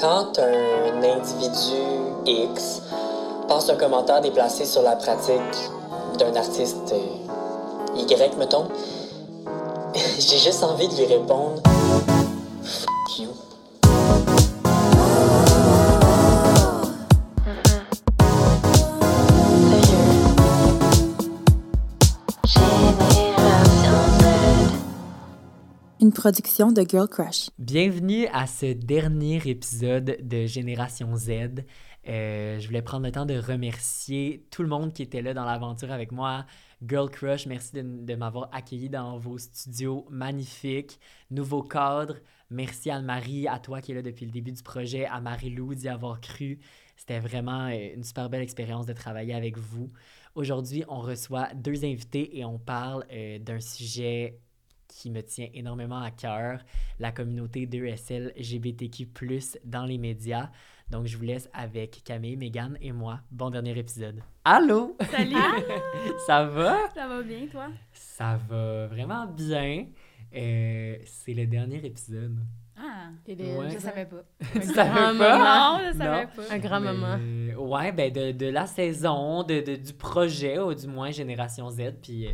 Quand un individu X passe un commentaire déplacé sur la pratique d'un artiste euh, Y, mettons, j'ai juste envie de lui répondre Fuck you. Une production de Girl Crush. Bienvenue à ce dernier épisode de Génération Z. Euh, je voulais prendre le temps de remercier tout le monde qui était là dans l'aventure avec moi. Girl Crush, merci de, m'avoir accueilli dans vos studios magnifiques. Nouveau cadre, merci Anne-Marie, à toi qui est là depuis le début du projet, à Marie-Lou d'y avoir cru. C'était vraiment euh, une super belle expérience de travailler avec vous. Aujourd'hui, on reçoit deux invités et on parle euh, d'un sujet qui me tient énormément à cœur, la communauté 2SL LGBTQ+, dans les médias. Donc, je vous laisse avec Camille, Megan et moi. Bon dernier épisode. Allô? Salut! Ça va? Ça va bien, toi? Ça va vraiment bien. Euh, c'est le dernier épisode. Ah, Ouais. je savais pas. Tu savais pas? Non, je savais Non. pas. Un grand Mais, moment. euh, ouais, ben de, de la saison, de, de- du projet, ou du moins Génération Z. Puis, euh,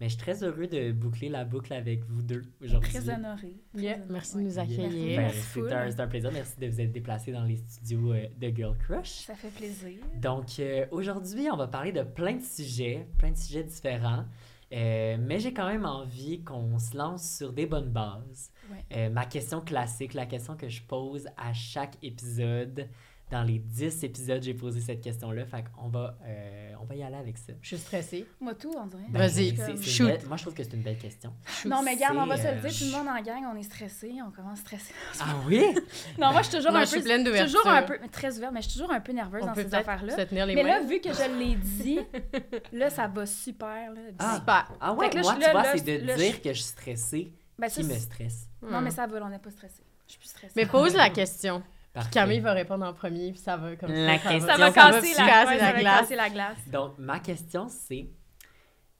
mais je suis très heureux de boucler la boucle avec vous deux aujourd'hui. Très honorée. Très Yeah, honorée. merci de nous accueillir. Ben, Merci c'est un, plaisir. Merci de vous être déplacés dans les studios euh, de Girl Crush. Ça fait plaisir. Donc, euh, aujourd'hui, on va parler de plein de sujets, plein de sujets différents. Euh, mais j'ai quand même envie qu'on se lance sur des bonnes bases. Ouais. Euh, ma question classique, la question que je pose à chaque épisode. Dans les 10 épisodes, j'ai posé cette question-là. Fait qu'on va, euh, on va y aller avec ça. Je suis stressée. Moi, tout, on dirait. Ben, Vas-y, shoot. belle- moi, je trouve que c'est une belle question. Non, mais regarde, on va se le dire, euh, tout le monde en gang, on est stressé, on commence stressé. Ah oui? Non, moi, je suis toujours Non, un je peu. suis pleine toujours un d'ouverture. peu. Très ouverte, mais je suis toujours un peu nerveuse On dans peut ces affaires-là. se tenir les Mais mains. là, vu que je l'ai dit, là, ça va super. Là, Ah. Super. Ah ouais, là, moi, je- tu là, vois, c'est de dire que je suis stressée Ben, qui ça, me stresse. Non, mais ça va, on n'est pas stressé. Je suis plus stressée. Mais pose la question. Parfait. Camille va répondre en premier, puis ça va comme La ça. question- Ça va Ça va casser casser la, glace. casser la glace. Donc, ma question, c'est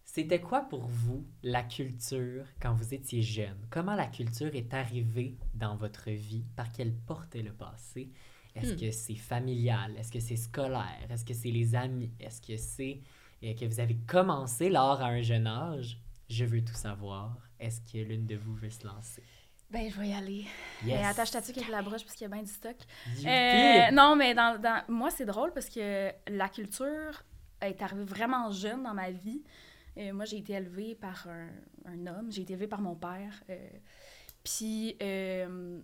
c'était quoi pour vous la culture quand vous étiez jeune? Comment la culture est arrivée dans votre vie? Par quelle porte elle a passé? Est-ce Hmm. que c'est familial? Est-ce que c'est scolaire? Est-ce que c'est les amis? Est-ce que c'est euh, que vous avez commencé l'art à un jeune âge? Je veux tout savoir. Est-ce que l'une de vous veut se lancer? Ben, je vais y aller. Yes! Euh, attache ta tuque avec la broche parce qu'il y a bien du stock. Euh, non, mais dans, dans- moi, c'est drôle parce que la culture est arrivée vraiment jeune dans ma vie. Euh, moi, j'ai été élevée par un, un homme. J'ai été élevée par mon père. Euh, Puis, euh,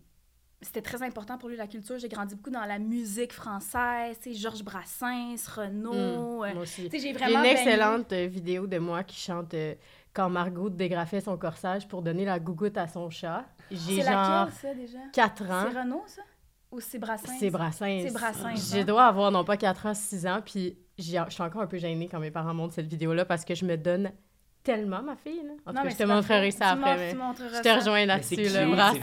c'était très important pour lui, la culture. J'ai grandi beaucoup dans la musique française. Tu sais, Georges Brassens, Renaud. euh, Moi aussi. j'ai Il y a vraiment une excellente vidéo de moi qui chante euh, quand Margot dégrafait son corsage pour donner la gougoute à son chat. J'ai C'est genre laquelle, ça, déjà? 4 ans. C'est Renaud, ça? Ou c'est Brassens? C'est Brassens. C'est Brassens, Je hein? dois avoir non pas 4 ans, 6 ans, puis j'ai- je suis encore un peu gênée quand mes parents montrent cette vidéo-là parce que je me donne tellement ma fille. Là. En tout Non, cas, mais je te montrerai ça Tu après. Je te rejoins là-dessus, le Brassens.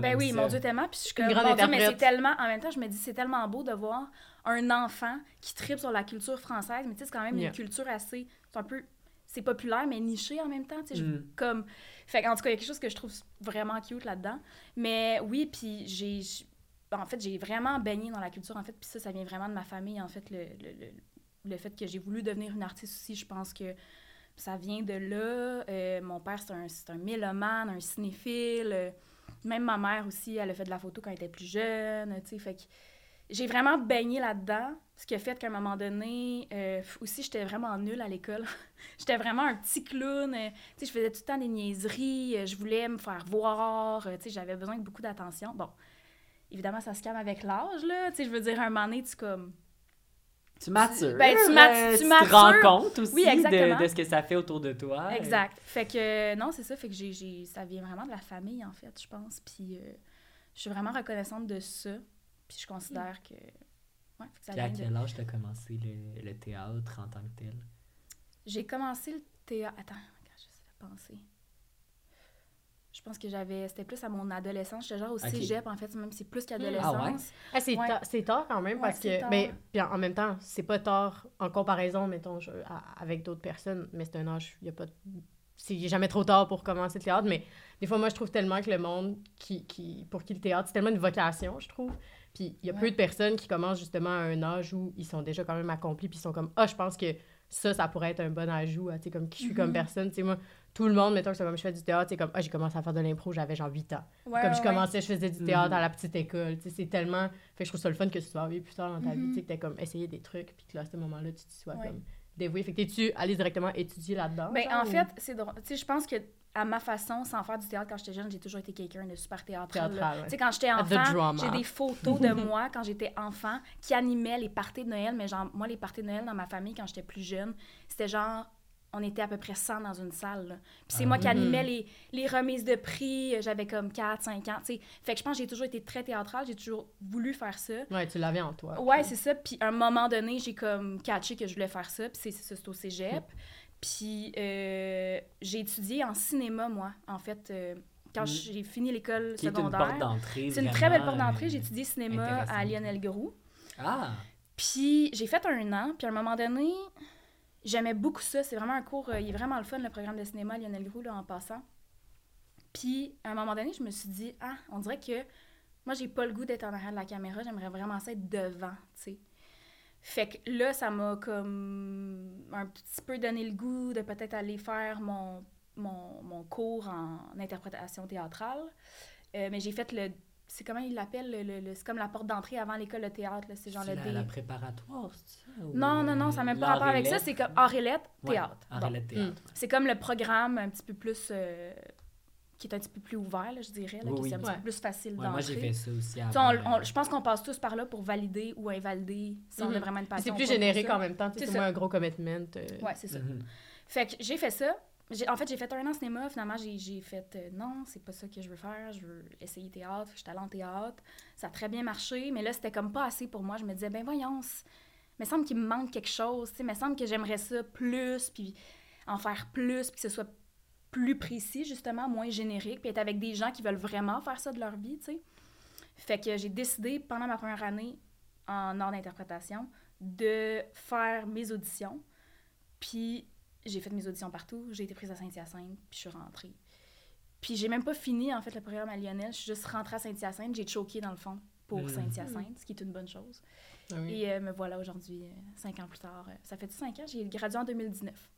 Ben oui, ça. mon Dieu, tellement. Puis je suis comme, Une grande mon Dieu, mais c'est tellement. En même temps, je me dis, c'est tellement beau de voir un enfant qui tripe sur la culture française. Mais tu sais, c'est quand même Yeah. une culture assez. C'est un peu. C'est populaire, mais niché en même temps. Tu sais, je- Mm. comme. Fait en tout cas, il y a quelque chose que je trouve vraiment cute là-dedans. Mais oui, puis j'ai. En fait, j'ai vraiment baigné dans la culture, en fait. Puis ça, ça vient vraiment de ma famille, en fait. Le, le, le, le fait que j'ai voulu devenir une artiste aussi, je pense que ça vient de là. Euh, mon père, c'est un, un mélomane, un cinéphile. Euh, Même ma mère aussi, elle a fait de la photo quand elle était plus jeune, tu sais, fait j'ai vraiment baigné là-dedans, ce qui a fait qu'à un moment donné, euh, aussi, j'étais vraiment nulle à l'école. j'étais vraiment un petit clown, euh, tu sais, je faisais tout le temps des niaiseries, euh, je voulais me faire voir, tu sais, j'avais besoin de beaucoup d'attention. Bon, évidemment, ça se calme avec l'âge, là, tu sais, je veux dire, à un moment donné, tu comme... Tu matures. Ben, tu mat- euh, tu te matures. rends compte aussi Oui, de, de ce que ça fait autour de toi. Exact. Fait que, non, c'est ça, fait que j'ai, ça vient vraiment de la famille, en fait, je pense, puis euh, je suis vraiment reconnaissante de ça, puis je considère que... Ouais, fait que ça Puis à de- quel âge t'as commencé le, le théâtre en tant que tel? J'ai commencé le théâtre. Attends, quand je sais penser. Je pense que j'avais. C'était plus à mon adolescence. J'étais genre au Ok. cégep, en fait, même si c'est plus Ah ouais? qu'adolescence. Ah, c'est Ouais. tard- c'est tard quand même Ouais, parce que. tard, ouais. puis en, en même temps, c'est pas tard en comparaison, mettons, je- à- avec d'autres personnes, mais c'est un âge, il n'y a pas c'est jamais trop tard pour commencer le théâtre, mais des fois, moi, je trouve tellement que le monde qui, qui, pour qui le théâtre, c'est tellement une vocation, je trouve. Puis il y a peu de personnes qui commencent justement à un âge où ils sont déjà quand même accomplis, puis ils sont comme, ah, je pense que ça, ça pourrait être un bon ajout à, tu sais, comme qui je suis comme Mhm. personne. Tu sais, moi, tout le monde, mettons que c'est comme je fais du théâtre, c'est comme, ah, j'ai commencé à faire de l'impro, j'avais genre 8 ans. Ouais, comme je ouais. commençais, je faisais du théâtre Mhm. à la petite école. Tu sais, c'est tellement. Fait que je trouve ça le fun que tu sois arrivé plus tard dans ta vie, tu sais, que t'as comme essayé des trucs, puis que là, à ce moment-là, tu te sois Ouais. comme dévoué. Fait que t'es-tu allé directement étudier là-dedans? Ben, genre, en ou- fait, c'est drôle. Tu sais, je pense que à ma façon, sans faire du théâtre quand j'étais jeune, j'ai toujours été quelqu'un de super théâtral. là. Théâtral, ouais. Tu sais, quand j'étais enfant, j'ai des photos de moi quand j'étais enfant qui animaient les parties de Noël. Mais genre, moi, les parties de Noël dans ma famille, quand j'étais plus jeune, c'était genre, on était à peu près 100 dans une salle. là. Puis c'est Ah moi qui oui. animais les, les remises de prix. J'avais comme 4, 5 ans. tu sais. Fait que je pense que j'ai toujours été très théâtrale. J'ai toujours voulu faire ça. Ouais, tu l'avais en toi. Ouais, c'est ça. Puis à un moment donné, j'ai comme catché que je voulais faire ça. Puis c'est c'est ça, c'est au cégep. Puis euh, j'ai étudié en cinéma, moi, en fait, euh, quand Mm. j'ai fini l'école Qui est une porte secondaire. d'entrée. C'est une très belle porte d'entrée. euh, J'ai étudié cinéma à. Lionel Groux. Ah! Puis j'ai fait un an. Puis à un moment donné, j'aimais beaucoup ça. C'est vraiment un cours... euh, il est vraiment le fun, le programme de cinéma à Lionel Groux, là, en passant. Puis à un moment donné, je me suis dit, ah, on dirait que moi, j'ai pas le goût d'être en arrière de la caméra. J'aimerais vraiment ça être devant, tu sais. Fait que là, ça m'a comme un petit peu donné le goût de peut-être aller faire mon, mon, mon cours en interprétation théâtrale. Euh, mais j'ai fait le. C'est comment il l'appelle? Le, le- le- c'est comme la porte d'entrée avant l'école de théâtre. là. C'est genre le la, D. la préparatoire, c'est ça? Non, non, non, ça n'a même pas rapport avec ça. C'est comme Aurélette, Ouais, théâtre. art Bon. théâtre. C'est comme le programme un petit peu plus. euh, qui est un petit peu plus ouvert, là, je dirais. Là, Oui, qui oui. est un petit Ouais. peu plus facile Ouais, moi, j'ai fait ça aussi avant. on- on- je pense qu'on passe tous par là pour valider ou invalider si on a Mhm. vraiment une passion. C'est plus générique en même temps. C'est moins un gros commitment. euh, Ouais, c'est ça. mhm. Fait que j'ai fait ça. En fait, j'ai fait un an en cinéma. Finalement, j'ai j'ai fait euh, non, c'est pas ça que je veux faire. Je veux essayer théâtre. J'étais allée en théâtre. Ça a très bien marché. Mais là, c'était comme pas assez pour moi. Je me disais, ben voyons, il me semble qu'il me manque quelque chose. tu sais, Il me semble que j'aimerais ça plus, puis en faire plus, puis que ce soit plus précis, justement, moins générique, puis être avec des gens qui veulent vraiment faire ça de leur vie, tu sais. Fait que j'ai décidé, pendant ma première année en art d'interprétation, de faire mes auditions. Puis j'ai fait mes auditions partout. J'ai été prise à Saint-Hyacinthe, puis je suis rentrée. Puis j'ai même pas fini, en fait, le programme à Lionel. Je suis juste rentrée à Saint-Hyacinthe. J'ai choqué, dans le fond, pour Mm. Saint-Hyacinthe, ce qui est une bonne chose. ah oui. Et euh, me voilà aujourd'hui, euh, cinq ans plus tard. Euh, ça fait cinq ans? J'ai gradué en 2019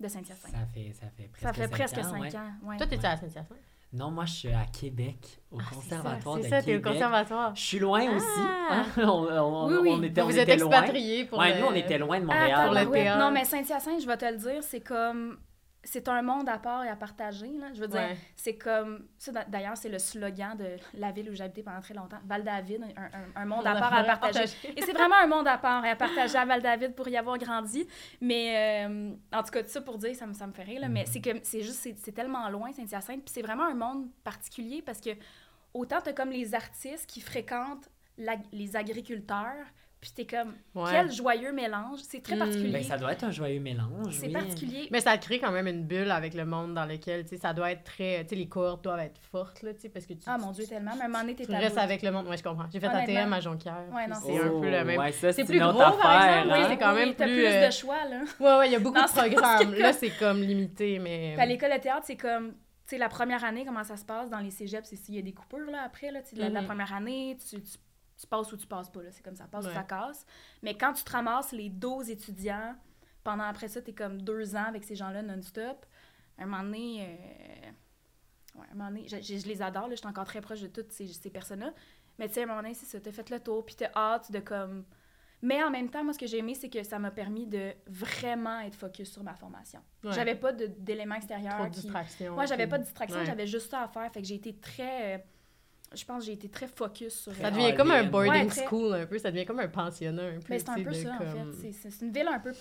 de Saint-Hyacinthe. Ça fait, ça fait presque Ça fait cinq presque ans, cinq ouais. ans. ouais. Toi, t'étais à Saint-Hyacinthe? Non, moi, je suis à Québec, au Ah, c'est conservatoire ça, de C'est ça, t'es au Québec. conservatoire. Je suis loin aussi. Ah! hein. On, on- Oui, oui. on était, on Vous êtes loin. expatriés pour Ouais, le- nous, on était loin de Ah, Montréal. pour le théâtre. Non, mais Saint-Hyacinthe, je vais te le dire, c'est comme... C'est un monde à part et à partager, là. Je veux dire, Ouais. c'est comme... Ça, d'ailleurs, c'est le slogan de la ville où j'ai habité pendant très longtemps. Val-David, un, un- un monde à part et à partager. Et c'est vraiment un monde à part et à partager à Val-David pour y avoir grandi. Mais euh, en tout cas, tout ça pour dire, ça me, ça me fait rire. Là, Mais c'est que c'est juste, c'est, tellement loin, Saint-Hyacinthe. Puis c'est vraiment un monde particulier parce que autant t'as comme les artistes qui fréquentent la- les agriculteurs, puis t'es comme, Ouais. quel joyeux mélange. C'est très Mm. particulier. Ben, ça doit être un joyeux mélange. c'est oui. particulier. Mais ça crée quand même une bulle avec le monde dans lequel, tu sais, ça doit être très... Tu sais, les cohortes doivent être fortes, là, tu sais, parce que tu... Ah mon Dieu, tellement. Mais à un moment donné, t'es Tu à restes avec le monde. Ouais, je comprends. J'ai fait. ATM à Jonquière. Ouais, non, c'est un peu le même. Ouais, ça, C'est c'est plus gros, par exemple, hein. oui, c'est quand même t'as plus, plus euh, de choix, là. Ouais, ouais, il y a beaucoup de programmes. Là, c'est comme limité, mais... Puis à l'école de théâtre, c'est comme, tu sais, la première année, comment ça se passe dans les cégeps, c'est s'il y a des coupures, là, après, là, tu sais, la, la Mhm. première année, tu, tu, tu passes ou tu passes pas, là, c'est comme ça, passe ou Ouais. ça casse. Mais quand tu te ramasses les 12 étudiants, pendant après ça, t'es comme deux ans avec ces gens-là non-stop, un moment donné, euh, ouais, un moment donné, je, je- je les adore, là, je suis encore très proche de toutes ces, ces personnes-là, mais tu sais, à un moment donné, c'est ça, t'as fait le tour, puis t'as hâte de comme... Mais en même temps, moi, ce que j'ai aimé, c'est que ça m'a permis de vraiment être focus sur ma formation. Ouais. J'avais pas d'éléments extérieurs Trop de qui... distractions. Moi, j'avais pas de distraction, Ouais. j'avais juste ça à faire. Fait que j'ai été très. Euh, je pense que j'ai été très focus sur. Ça Ah, devient comme un boarding Ouais, très- school un peu, ça devient comme un pensionnat un peu. Mais c'est un peu de ça, en fait. C'est- une ville un peu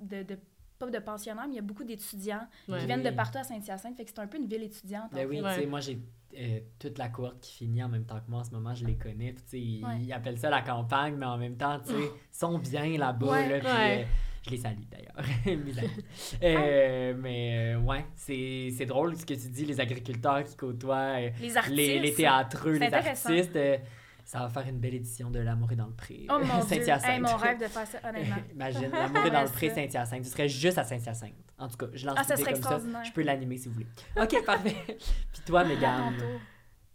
de, de- pas de pensionnats, mais il y a beaucoup d'étudiants Ouais. qui viennent de partout à Saint-Hyacinthe. Fait que c'est un peu une ville étudiante. Ben en oui, fait. tu sais, Ouais. moi, j'ai euh, toute la cohorte qui finit en même temps que moi en ce moment, je les connais. Puis, tu sais, ils, Ouais. ils appellent ça la campagne, mais en même temps, tu sais, ils sont bien là-bas. Ouais. là, puis, Ouais. euh, je les salue d'ailleurs. Mes amis. Euh, mais euh, ouais, c'est c'est drôle ce que tu dis, les agriculteurs qui côtoient euh, Les artistes. les, les théâtreux, C'est les artistes. euh, Ça va faire une belle édition de L'amour est dans le pré. Oh mon dieu. Hey, mon rêve de faire ça, honnêtement. Imagine, L'amour est dans le pré. Saint-Hyacinthe. Tu serais juste à Saint-Hyacinthe. En tout cas, je lance Ah, ça serait comme ça. extraordinaire. Je peux l'animer si vous voulez. OK, parfait. Puis toi, Mégane.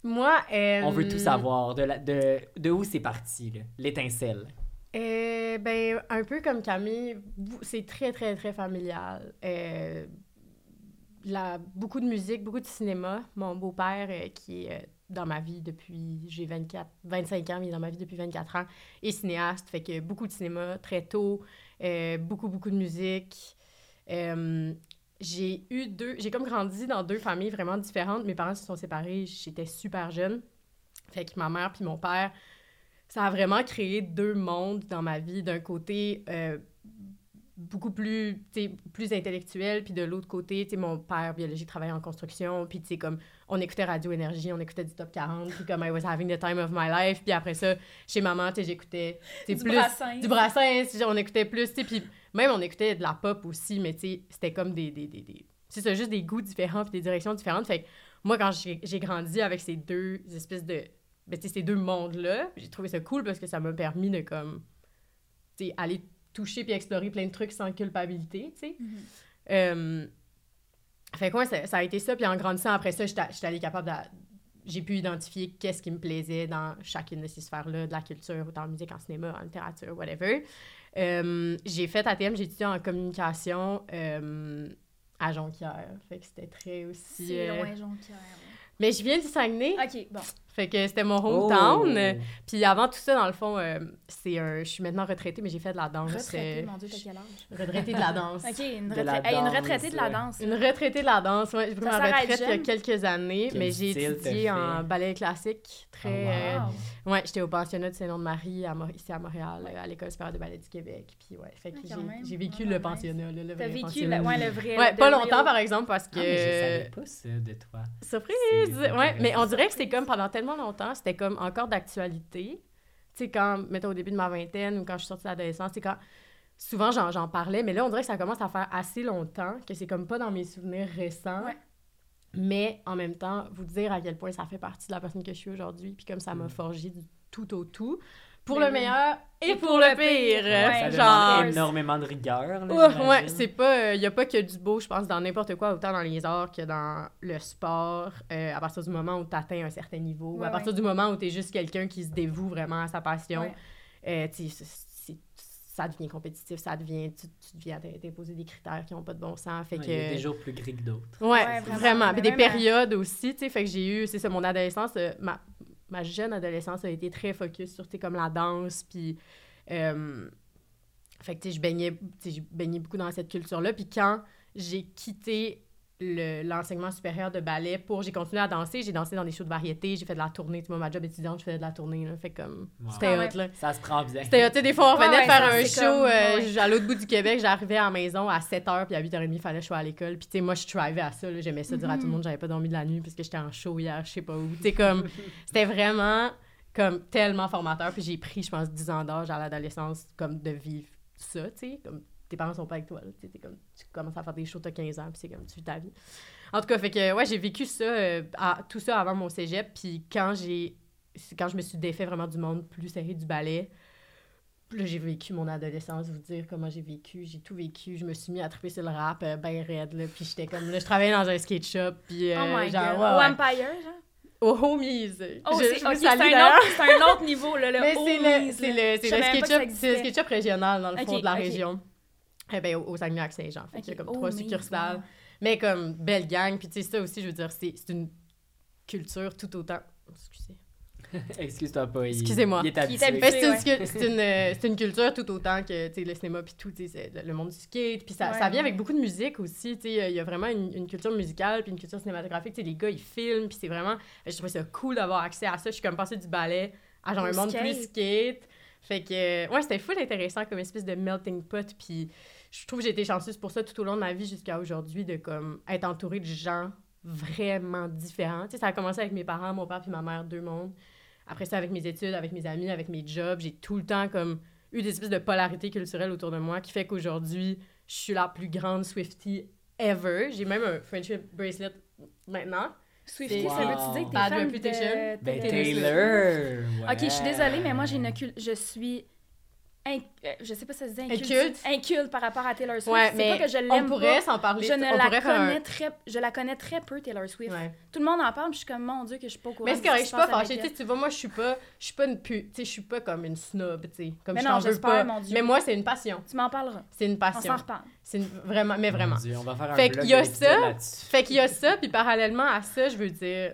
Moi, euh, on veut tout savoir. De, la- de, de où c'est parti, là, l'étincelle? Euh, ben, un peu comme Camille, c'est très, très, très familial. Euh, la, beaucoup de musique, beaucoup de cinéma. Mon beau-père, euh, qui est euh, dans ma vie depuis, j'ai 24, 25 ans, mais est dans ma vie depuis 24 ans, est cinéaste, fait que beaucoup de cinéma très tôt, euh, beaucoup, beaucoup de musique. J'ai eu deux, j'ai comme grandi dans deux familles vraiment différentes. Mes parents se sont séparés, j'étais super jeune. Fait que ma mère puis mon père, ça a vraiment créé deux mondes dans ma vie. D'un côté, euh, beaucoup plus, plus intellectuel, puis de l'autre côté, mon père biologique travaillait en construction, puis tu comme, on écoutait Radio Énergie, on écoutait du Top 40, puis comme, I was having the time of my life, puis après ça, chez maman, tu j'écoutais, Du plus... Brassens. Du Brassens, on écoutait plus, tu puis même on écoutait de la pop aussi, mais tu c'était comme des... des, des, des c'est ça, juste des goûts différents, puis des directions différentes, fait que moi, quand j'ai grandi avec ces deux espèces de... Ben, ces deux mondes-là, j'ai trouvé ça cool parce que ça m'a permis de, comme, aller toucher puis explorer plein de trucs sans culpabilité, tu sais. Mhm. Euh, fait que ouais, ça, ça a été ça. Puis en grandissant après ça, j'étais j'étais allée capable de... J'ai pu identifier qu'est-ce qui me plaisait dans chacune de ces sphères-là, de la culture, autant en musique, en cinéma, en littérature, whatever. Euh, j'ai fait ATM, j'ai étudié en communication euh, à Jonquière. Fait que c'était très aussi... C'est euh, loin, Jonquière. Mais je viens du Saguenay, OK, bon. Fait que c'était mon hometown. Oh! Puis avant tout ça, dans le fond, euh, c'est un... Je suis maintenant retraitée, mais j'ai fait de la danse. Retraité, euh, mon Dieu, t'as quel âge? retraitée de la danse. OK, une, De la retra- hey, une danse, retraitée de la danse. Une retraitée de la danse, ouais. J'ai pris ma retraite il y a quelques années, Quel mais j'ai étudié en ballet classique. Très, Oh, wow. euh, ouais, j'étais au pensionnat de Saint-Nom-de-Marie à ici à Montréal, à l'École supérieure de ballet du Québec. Puis ouais, fait que Ah, j'ai vécu Vraiment le nice. pensionnat, là, le T'as vrai vécu pensionnat. le, ouais, le vrai. Ouais, pas longtemps par exemple parce que Ah, mais je savais pas ça de toi. surprise. Ouais, mais on dirait que c'est comme pendant tellement longtemps, c'était comme encore d'actualité. Tu sais quand mettons au début de ma vingtaine ou quand je suis sortie de l'adolescence, c'est quand souvent j'en j'en parlais, mais là on dirait que ça commence à faire assez longtemps que c'est comme pas dans mes souvenirs récents. Ouais. Mais en même temps, vous dire à quel point ça fait partie de la personne que je suis aujourd'hui, puis comme ça m'a Mm. forgé du tout au tout, pour le meilleur et pour le pire. Ouais, ça genre, demande énormément de rigueur. Là, Ouais, ouais, c'est pas. Il y a pas que du beau, je pense, dans n'importe quoi, autant dans les arts que dans le sport. euh, à partir du moment où tu atteins un certain niveau, ou à Ouais, partir ouais. du moment où tu es juste quelqu'un qui se dévoue vraiment à sa passion, Ouais. euh, ça devient compétitif, ça devient. Tu, tu deviens t'imposer des critères qui ont pas de bon sens. Fait Ouais, que. Il y a des jours plus gris que d'autres. Ouais, Ouais, vraiment. vraiment. Puis Mais des périodes aussi, tu sais. Fait que j'ai eu, c'est ça, mon adolescence, euh, ma, ma jeune adolescence a été très focus sur, comme la danse, puis. euh, fait que, je baignais, je baignais beaucoup dans cette culture-là. Puis quand j'ai quitté le- l'enseignement supérieur de ballet pour... J'ai continué à danser, j'ai dansé dans des shows de variété, j'ai fait de la tournée. Tu vois, ma job étudiante, je faisais de la tournée, là. Fait comme... Wow. C'était Ah hot, là. Ça se prend bien. C'était, tu sais, des fois, on Ouais, venait ouais, de faire un show comme- euh, ouais. à l'autre bout du Québec. J'arrivais à la maison à 7h, puis à 8h30, il fallait que je sois à l'école. Puis, tu sais, moi, je trivais à ça. là. J'aimais ça dire à tout le Mhm. monde j'avais pas dormi de la nuit parce que j'étais en show hier, je sais pas où. Tu sais, comme, c'était vraiment comme tellement formateur. Puis, j'ai pris, je pense, 10 ans d'âge à l'adolescence, comme de vivre ça, tu sais. Comme, tes parents sont pas avec toi, là. Tu sais, t'es comme, tu commences à faire des shows, t'as 15 ans, puis c'est comme, tu vis ta vie. En tout cas, fait que, ouais, j'ai vécu ça, euh, à- tout ça avant mon cégep. Puis, quand j'ai quand je me suis défait vraiment du monde plus serré du ballet, là, j'ai vécu mon adolescence, vous dire comment j'ai vécu. J'ai tout vécu. Je me suis mis à triper sur le rap, euh, ben raide, là. Puis j'étais comme, là, je travaillais dans un skate shop, puis euh, Oh my genre, god. ouais. Empire, genre? Au Homies. Oh, Je- c'est je c'est un, autre- c'est un autre niveau, là. Le Mais c'est le, Homies, c'est le, c'est le c'est le existait. skate shop régional, dans le fond, Ok, de la ok. région. Eh ben, au, au Saguenay-Lac-Saint-Jean. Fait qu'il y a comme trois Homies, succursales. Mais comme, belle gang. Puis tu sais, ça aussi, je veux dire, c'est c'est une culture tout autant... Excusez. Excuse-toi pas. il- Excusez-moi. Il Il c'est une, euh, culture tout autant que tu sais, le cinéma puis tout, tu sais, c'est le, monde du skate. Puis ça, Ouais, ça vient ouais. avec beaucoup de musique aussi. tu sais, Il y a vraiment une, une culture musicale puis une culture cinématographique. tu sais, Les gars, ils filment. Puis c'est vraiment... Je trouvais ça cool d'avoir accès à ça. Je suis comme passée du ballet à genre Au un monde skate. plus skate. Fait que, ouais, c'était full intéressant comme espèce de melting pot. Puis je trouve que j'ai été chanceuse pour ça tout au long de ma vie jusqu'à aujourd'hui, de comme être entourée de gens vraiment différents. Tu sais, ça a commencé avec mes parents, mon père puis ma mère, deux mondes. Après ça, avec mes études, avec mes amis, avec mes jobs, j'ai tout le temps comme eu des espèces de polarité culturelle autour de moi qui fait qu'aujourd'hui, je suis la plus grande Swiftie ever. J'ai même un friendship bracelet maintenant. Swiftie, Wow. ça veut-tu dire que t'es Bad fan Reputation? de... Ben, Taylor! Ok, je suis désolée, mais moi, j'ai une. Je suis... inc- euh, Je sais pas si ça se dit inculte. Inculte? Par rapport à Taylor Swift. Ouais, c'est mais pas que je on l'aime pourrait pas. s'en parler. Je ne on la pourrait un- connais très... Je la connais très peu, Taylor Swift. Ouais. Tout le monde en parle, puis je suis comme, mon Dieu, que je suis pas au courant. Mais c'est correct, je suis pas fâchée. Tu vois, moi, je suis pas, je suis pas une pu... tu sais, je suis pas comme une snob, tu sais. Comme Mais je non, t'en veux pas. mon Dieu. Mais moi, c'est une passion. Tu m'en parleras. C'est une On passion. s'en reparle. C'est une... vraiment, mais vraiment. Mon Dieu, on va faire un Fait qu'il y a ça. Fait qu'il y a ça, puis parallèlement à ça, je veux dire,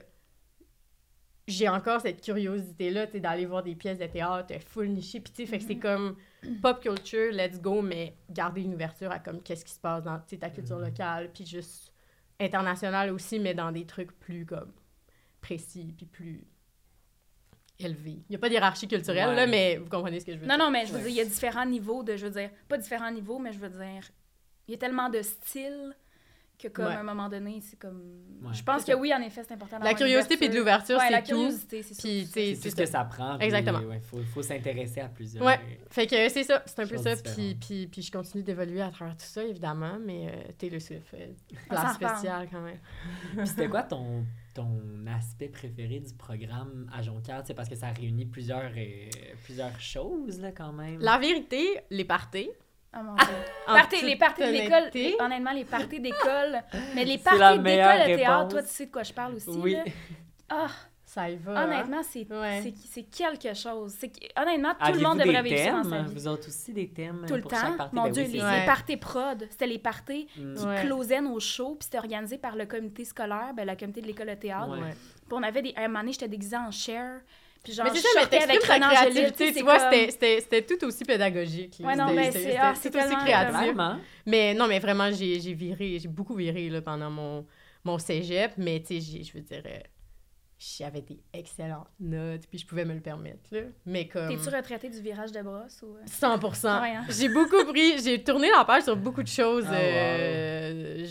j'ai encore cette curiosité-là, tu sais, d'aller voir des pièces de théâtre full niché, puis tu sais, fait que c'est comme pop culture, let's go, mais garder une ouverture à comme qu'est-ce qui se passe dans, tu sais, ta culture Mhm. locale, puis juste internationale aussi, mais dans des trucs plus comme précis, puis plus élevés. Il n'y a pas d'hierarchie culturelle, Ouais. là, mais vous comprenez ce que je veux Non, dire. non, mais je veux Ouais. dire, il y a différents niveaux de, je veux dire, pas différents niveaux, mais je veux dire, il y a tellement de styles que comme Ouais. à un moment donné, c'est comme... Ouais. Je pense que oui, en effet, c'est important La curiosité puis de ouverture. l'ouverture, Ouais, la c'est tout. curiosité, c'est Puis, C'est tout ce que ça prend. Exactement. ouais, faut, faut s'intéresser à plusieurs. Ouais. Fait que c'est ça, c'est un peu ça. Puis, puis, puis je continue d'évoluer à travers tout ça, évidemment, mais euh, Taylor Swift, euh, s'en place spéciale quand même. Puis c'était quoi ton, ton aspect préféré du programme à Jonquière? Parce que ça réunit plusieurs, euh, plusieurs choses, là, quand même. La vérité, les parties. Oh mon Dieu. les parties de l'école, honnêtement, les parties d'école, mais les C'est la parties meilleure d'école de théâtre, réponse. toi, tu sais de quoi je parle aussi, Oui. là. Ah, Ça y va. hein? honnêtement, c'est Ouais. quelque chose. Honnêtement, tout le monde devrait vivre ça dans thèmes? sa vie. Vous autres aussi des thèmes Tout le pour temps. Mon Ben Dieu, oui, les, Ouais. les parties prod, c'était les parties Mm. qui Ouais. closaient nos shows, puis c'était organisé par le comité scolaire, ben, le comité de l'école de théâtre. Puis on avait des. À un moment donné, j'étais déguisée en Cher. Puis genre, Mais c'est ça, mais avec t'exprimes ta créativité, tu vois, c'était- c'était c'était tout aussi pédagogique. là. Ouais, non, C'était- mais c'est- ah, c'est tout aussi créatif. Vraiment? Mais non, mais vraiment, j'ai j'ai viré, j'ai beaucoup viré là, pendant mon, mon cégep, mais tu sais, je veux dire, euh, j'avais des excellentes notes, puis je pouvais me le permettre, là. Mais comme... T'es-tu retraité du virage de brosse ou. euh? 100%. Ouais, hein. J'ai beaucoup pris, j'ai tourné la page sur beaucoup de choses. Ah, wow. euh,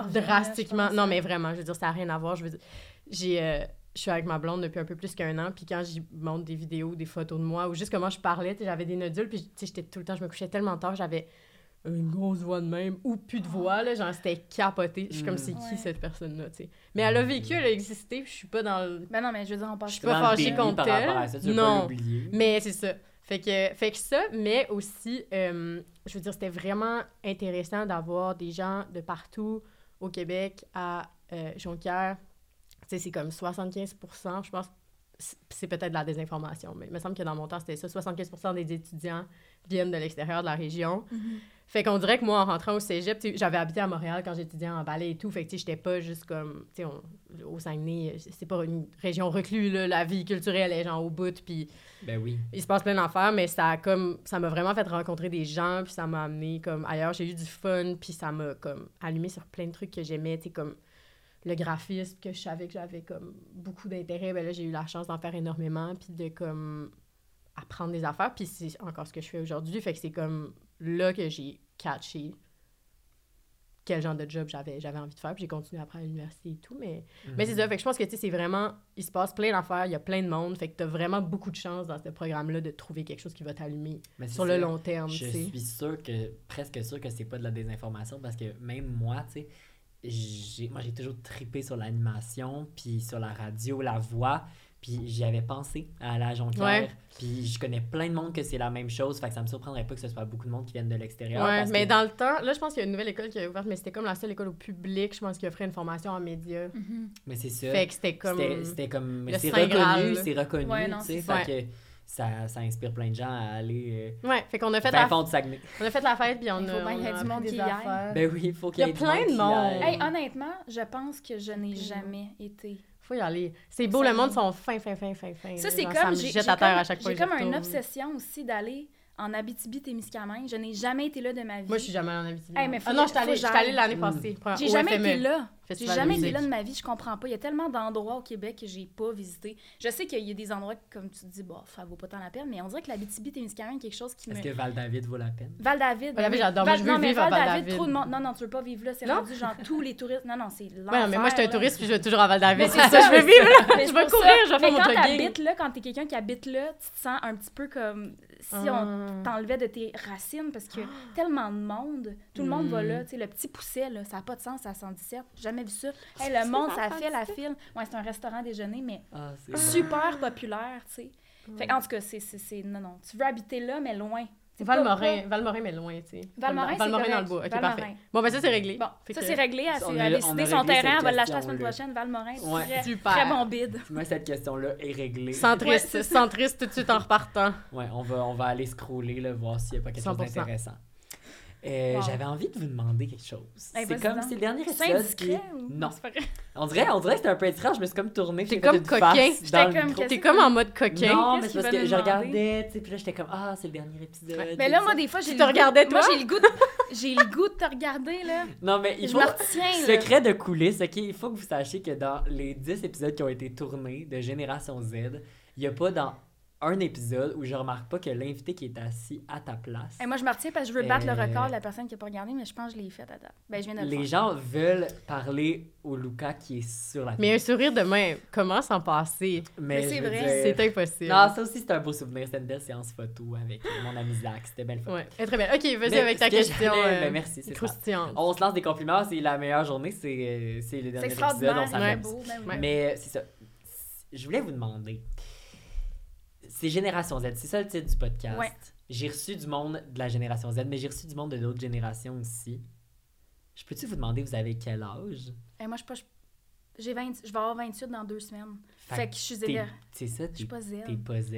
revient, drastiquement. Non, mais vraiment, je veux dire, ça n'a rien à voir. Je veux dire, j'ai. euh, je suis avec ma blonde depuis un peu plus qu'un an, puis quand j'y montre des vidéos, des photos de moi, ou juste comment je parlais, j'avais des nodules, puis tu sais, j'étais tout le temps, je me couchais tellement tard, j'avais une grosse voix de même, ou plus de voix, là, genre, c'était capoté. Je suis comme, Mm. c'est qui Ouais. cette personne-là, tu sais? Mais elle a vécu, elle a existé, puis je suis pas dans le... Ben non, mais je veux dire, on passe. Je suis pas fâchée contre elle. Non. pas. Mais c'est ça. Fait que, fait que ça, mais aussi, euh, je veux dire, c'était vraiment intéressant d'avoir des gens de partout au Québec à euh, Jonquière. C'est comme 75% je pense. c'est- C'est peut-être de la désinformation, mais il me semble que dans mon temps, c'était ça. 75% des étudiants viennent de l'extérieur de la région. Mhm. Fait qu'on dirait que moi, en rentrant au cégep, j'avais habité à Montréal quand j'étudiais en ballet et tout. Fait que, tu sais, j'étais pas juste comme, tu sais, on- au Saguenay, c'est pas une région reclue, là. La vie culturelle est genre au bout, puis Ben oui. il se passe plein d'affaires, mais ça a comme ça m'a vraiment fait rencontrer des gens, puis ça m'a amené comme ailleurs. J'ai eu du fun, puis ça m'a comme allumé sur plein de trucs que j'aimais, tu sais, comme le graphisme, que je savais que j'avais comme beaucoup d'intérêt. Ben là, j'ai eu la chance d'en faire énormément, puis de comme apprendre des affaires, puis c'est encore ce que je fais aujourd'hui. Fait que c'est comme là que j'ai catché quel genre de job j'avais j'avais envie de faire, puis j'ai continué après à l'université et tout, mais mais c'est ça, fait que je pense que, tu sais, c'est vraiment... Il se passe plein d'affaires, il y a plein de monde, fait que t'as vraiment beaucoup de chance dans ce programme-là de trouver quelque chose qui va t'allumer sur le long terme, Je suis sûr que, presque sûr que c'est pas de la désinformation parce que même moi, tu sais, moi j'ai toujours tripé sur l'animation, puis sur la radio, la voix, puis j'y avais pensé à la Jonquière, Ouais. puis je connais plein de monde que c'est la même chose, fait que ça me surprendrait pas que ce soit beaucoup de monde qui viennent de l'extérieur. Ouais, parce mais que- dans le temps, là, je pense qu'il y a une nouvelle école qui a ouvert, mais c'était comme la seule école au public, je pense, qui offrait une formation en médias. Mhm. Mais c'est ça. Fait que c'était comme... C'était, c'était comme. le C'est reconnu, c'est reconnu, Ouais, non, tu sais. Ça, ça inspire plein de gens à aller. Ouais, fait qu'on a Euh, fait, fin la... fond de Saguenay. on a fait la fête, puis on Il faut a, bien qu'il y a du monde qui y aille. Ben oui, il faut qu'il y Il y ait a plein de monde. Hey, honnêtement, je pense que je n'ai jamais été. Faut y aller. C'est beau, le monde sont fins, fins, fins, fins, fins. Ça, c'est comme. me J'ai comme- à chaque fois comme une obsession aussi d'aller en Abitibi-Témiscamingue. Je n'ai jamais été là de ma vie. Moi, je suis jamais en Abitibi. Hey, mais ah non, je suis allée, l'année Mm. passée. J'ai jamais FME, été là. J'ai jamais été là de ma vie, je comprends pas. Il y a tellement d'endroits au Québec que j'ai pas visité. Je sais qu'il y a des endroits que, comme tu te dis, bon, ça vaut pas tant la peine, mais on dirait que la BTB-Témiscamingue est quelque chose qui me... Est-ce que Val-David vaut la peine? Val-David. Val-David, j'adore. Moi, je veux non, mais vivre à Val-David, trop de monde. Non, non, tu veux pas vivre là. C'est rendu genre tous les touristes. Non, non, c'est l'enfer. Ouais, non, mais moi, je suis un touriste, puis je vais toujours à Val-David. C'est ça, je veux vivre là. Je veux courir, je vais faire mon quand jogging. t'habites là, quand t'es quelqu'un qui habite là, tu te sens un petit peu comme si on Hum. t'enlevait de tes racines parce que tellement de monde, tout le monde va là, tu sais, le petit pousset, là, ça n'a pas de sens à 117, jamais jamais vu ça. Hey, le monde, ça fait la file. Ouais, c'est un restaurant déjeuner, mais Ah, super populaire, tu sais. Fait en tout cas, c'est, c'est, c'est- Non, non. Tu veux habiter là, mais loin. Valmorin, Valmorin, mais loin, tu sais. Valmorin, c'est Valmorin dans le bois. Ok, Valmorin. parfait. Bon, ben ça, c'est réglé. Bon, Fait ça, que- c'est réglé. Elle, On a- elle a décidé son terrain. Elle va l'acheter la semaine prochaine. Valmorin, c'est Ouais. très, Super. très bon bid. Moi, cette question-là est réglée. Centriste, Ouais, centriste tout de suite en repartant. Ouais, on va, on va aller scroller, là, voir s'il n'y a pas quelque chose 100%. d'intéressant. Euh, Wow. J'avais envie de vous demander quelque chose. Hey, c'est comme, c'est le dernier C'est épisode indiscret qui- ou- Non. c'est pas vrai. On dirait, on dirait que c'était un peu étrange, je me suis comme tournée. T'es comme coquin. comme, T'es comme en mode coquin. Non, mais c'est parce que je regardais, tu sais, puis là, j'étais comme, ah, c'est le dernier épisode. Mais tout là, moi, des fois, j'ai Tu te goût- regardais, toi? Moi, j'ai le goût de... j'ai le goût de te regarder, là. Non, mais il Je faut... là. Secret de coulisses, ok? Il faut que vous sachiez que dans les 10 épisodes qui ont été tournés de Génération Z, il n'y a pas dans un épisode où je remarque pas que l'invité qui est assis à ta place. Et moi, je me retiens parce que je veux battre Euh, le record de la personne qui n'a pas regardé, mais je pense que je l'ai fait à date. Ben, je viens de le Les faire. gens veulent parler au Luca qui est sur la Mais un sourire de main, comment s'en passer? Mais c'est vrai. dire- C'est impossible. Non, ça aussi, c'est un beau souvenir. C'était une belle séance photo avec mon ami Zach. C'était belle photo. Ouais, elle est très belle. Ok, vas-y avec ta que question. euh, ben, merci, c'est. On se lance des compliments, c'est la meilleure journée, c'est euh, c'est le C'est dernier épisode, on beau. ben. Ouais. Mais c'est ça. Je voulais vous demander. C'est Génération Z, c'est ça le titre du podcast. Ouais. J'ai reçu du monde de la Génération Z, mais j'ai reçu du monde de d'autres générations aussi. Je peux-tu vous demander, vous avez quel âge? Et moi, je suis pas... J'ai 20... Je vais avoir 28 dans deux semaines. Fait que je suis t'es- Z. C'est ça, Je t'es suis pas Z. t'es pas Z.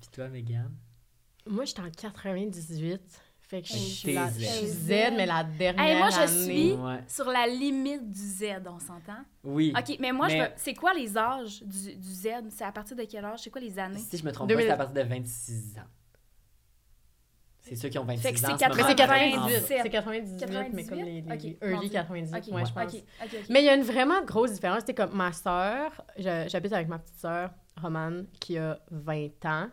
Puis toi, Megan? Moi, j'étais en 98. Fait que je suis la- Z. je suis Z, Hey, mais la dernière Hey, moi, je année. suis- Ouais. Sur la limite du Z, on s'entend? Oui. OK, mais moi, je Mais- veux- c'est quoi les âges du, du Z? C'est à partir de quel âge? C'est quoi les années? Si je me trompe 2000. pas, c'est à partir de 26 ans. C'est ceux qui ont 26 Fait que c'est ans. Mais c'est 98. 98. En- C'est 98, mais 98? comme les, les- Ok, les mon early Dieu. 98, OK, ouais, je pense. OK, OK, OK. Mais il y a une vraiment grosse différence. C'est comme ma sœur, je- j'habite avec ma petite sœur, Romane, qui a 20 ans.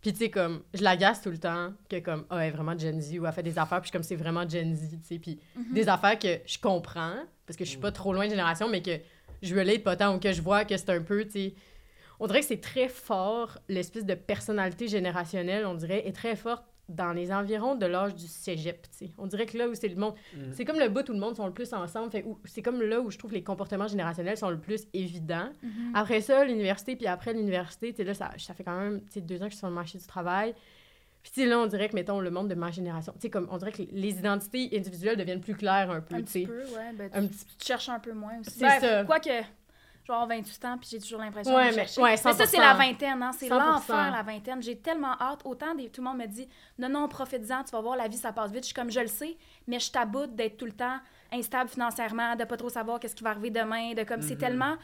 Puis, tu sais, comme, je l'agace tout le temps que, comme, ah, elle est vraiment Gen Z ou elle fait des affaires, puis je suis comme, c'est vraiment Gen Z, tu sais. Puis, Mhm. des affaires que je comprends, parce que je suis pas trop loin de génération, mais que je relate pas tant ou que je vois que c'est un peu, tu sais. On dirait que c'est très fort, l'espèce de personnalité générationnelle, on dirait, est très forte dans les environs de l'âge du cégep, tu sais. On dirait que là où c'est le monde. Mm. C'est comme le bout où le monde sont le plus ensemble. Fait, où- c'est comme là où je trouve les comportements générationnels sont le plus évidents. Mhm. Après ça, l'université, puis après l'université, tu sais, là, ça, ça fait quand même tu sais, deux ans que je suis sur le marché du travail. Puis, là, on dirait que, mettons, le monde de ma génération, tu sais, comme, on dirait que les identités individuelles deviennent plus claires un peu, Un tu petit sais. peu, ouais. Ben, Un tu, petit- tu te cherches un peu moins aussi. C'est Ben, ça. Quoique, je vais avoir 28 ans, puis j'ai toujours l'impression Ouais, de mais- chercher. ouais, mais ça, 100%. c'est la vingtaine, hein. C'est 100%. l'enfer, la vingtaine. J'ai tellement hâte. Autant, des, tout le monde me dit, non, non, profite-en, tu vas voir, la vie, ça passe vite. Je suis comme, je le sais, mais je taboute d'être tout le temps instable financièrement, de pas trop savoir qu'est-ce qui va arriver demain, de comme, c'est Mhm. tellement...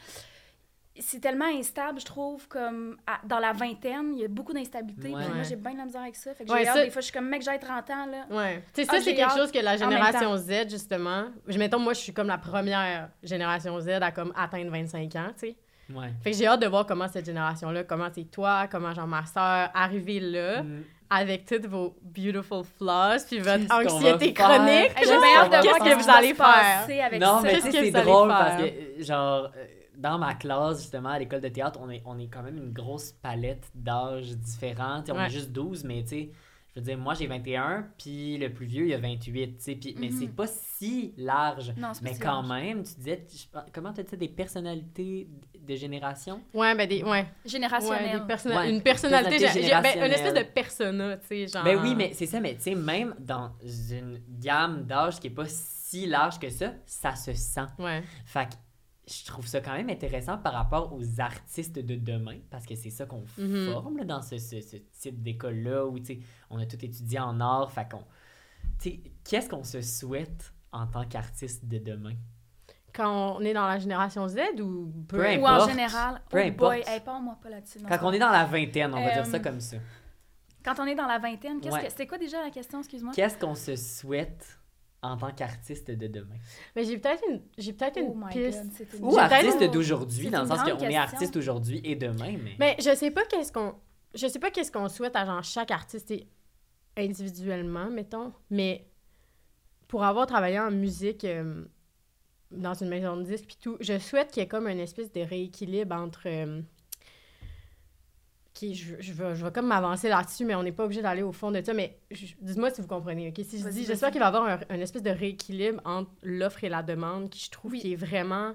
C'est tellement instable, je trouve, comme à- dans la vingtaine, il y a beaucoup d'instabilité. Ouais. Moi, j'ai bien de la misère avec ça. Fait que Ouais, j'ai hâte, ça- des fois, je suis comme, mec, j'ai 30 ans, là. Ouais. Tu sais, Ah, ça, c'est quelque chose que la génération Z, justement. Je, mettons, moi, je suis comme la première génération Z à comme atteindre 25 ans, tu sais. Ouais. Fait que j'ai hâte de voir comment cette génération-là, comment c'est toi, comment genre ma soeur, arriver là, Mm. avec toutes vos beautiful flaws, puis votre anxiété chronique. J'ai bien hâte de voir faire? que vous allez faire? avec Non, ça. mais c'est vous allez drôle faire? parce que, genre, euh, dans ma classe, justement, à l'école de théâtre, on est, on est quand même une grosse palette d'âges différents. On Ouais. est juste 12, mais tu sais, je veux dire, moi j'ai 21, puis le plus vieux, il a 28, tu sais, puis- mais Mhm. c'est pas si large. Non, c'est pas Mais si quand large. même, tu disais, comment tu disais, des personnalités de génération? Ouais, ben des. Ouais. Ouais, Générationnel. des personna- Ouais, une personnalité. personnalité ben, une espèce de persona, tu sais, genre. Ben oui, mais c'est ça, mais tu sais, même dans une gamme d'âge qui est pas si large que ça, ça se sent. Ouais. Fait que je trouve ça quand même intéressant par rapport aux artistes de demain, parce que c'est ça qu'on Mhm. forme là, dans ce, ce- ce type d'école-là, où tu sais, on a tout étudié en art. Fait qu'on. Qu'est-ce qu'on se souhaite en tant qu'artiste de demain? Quand on est dans la génération Z ou peu Peu importe? Ou en importe. général. Peu oh importe. boy, hey, parle-moi pas là-dessus. Quand on est dans la vingtaine, on va dire Euh, ça comme ça. Quand on est dans la vingtaine, qu'est-ce Ouais. que c'était quoi déjà la question, excuse-moi? Qu'est-ce qu'on se souhaite en tant qu'artiste de demain? Mais j'ai peut-être une, j'ai peut-être Oh une piste. God, c'est une- Ou artiste d'aujourd'hui, dans le sens qu'on est artiste aujourd'hui et demain, mais. Mais je sais pas qu'est-ce qu'on je sais pas qu'est-ce qu'on souhaite à genre chaque artiste individuellement mettons, mais pour avoir travaillé en musique euh, dans une maison de disques puis tout, je souhaite qu'il y ait comme une espèce de rééquilibre entre euh, qui je, je, vais, je vais comme m'avancer là-dessus, mais on n'est pas obligé d'aller au fond de ça. Mais dites-moi si vous comprenez. ok? Si je dis, j'espère qu'il va y avoir un, un espèce de rééquilibre entre l'offre et la demande qui, je trouve, Oui. qui est vraiment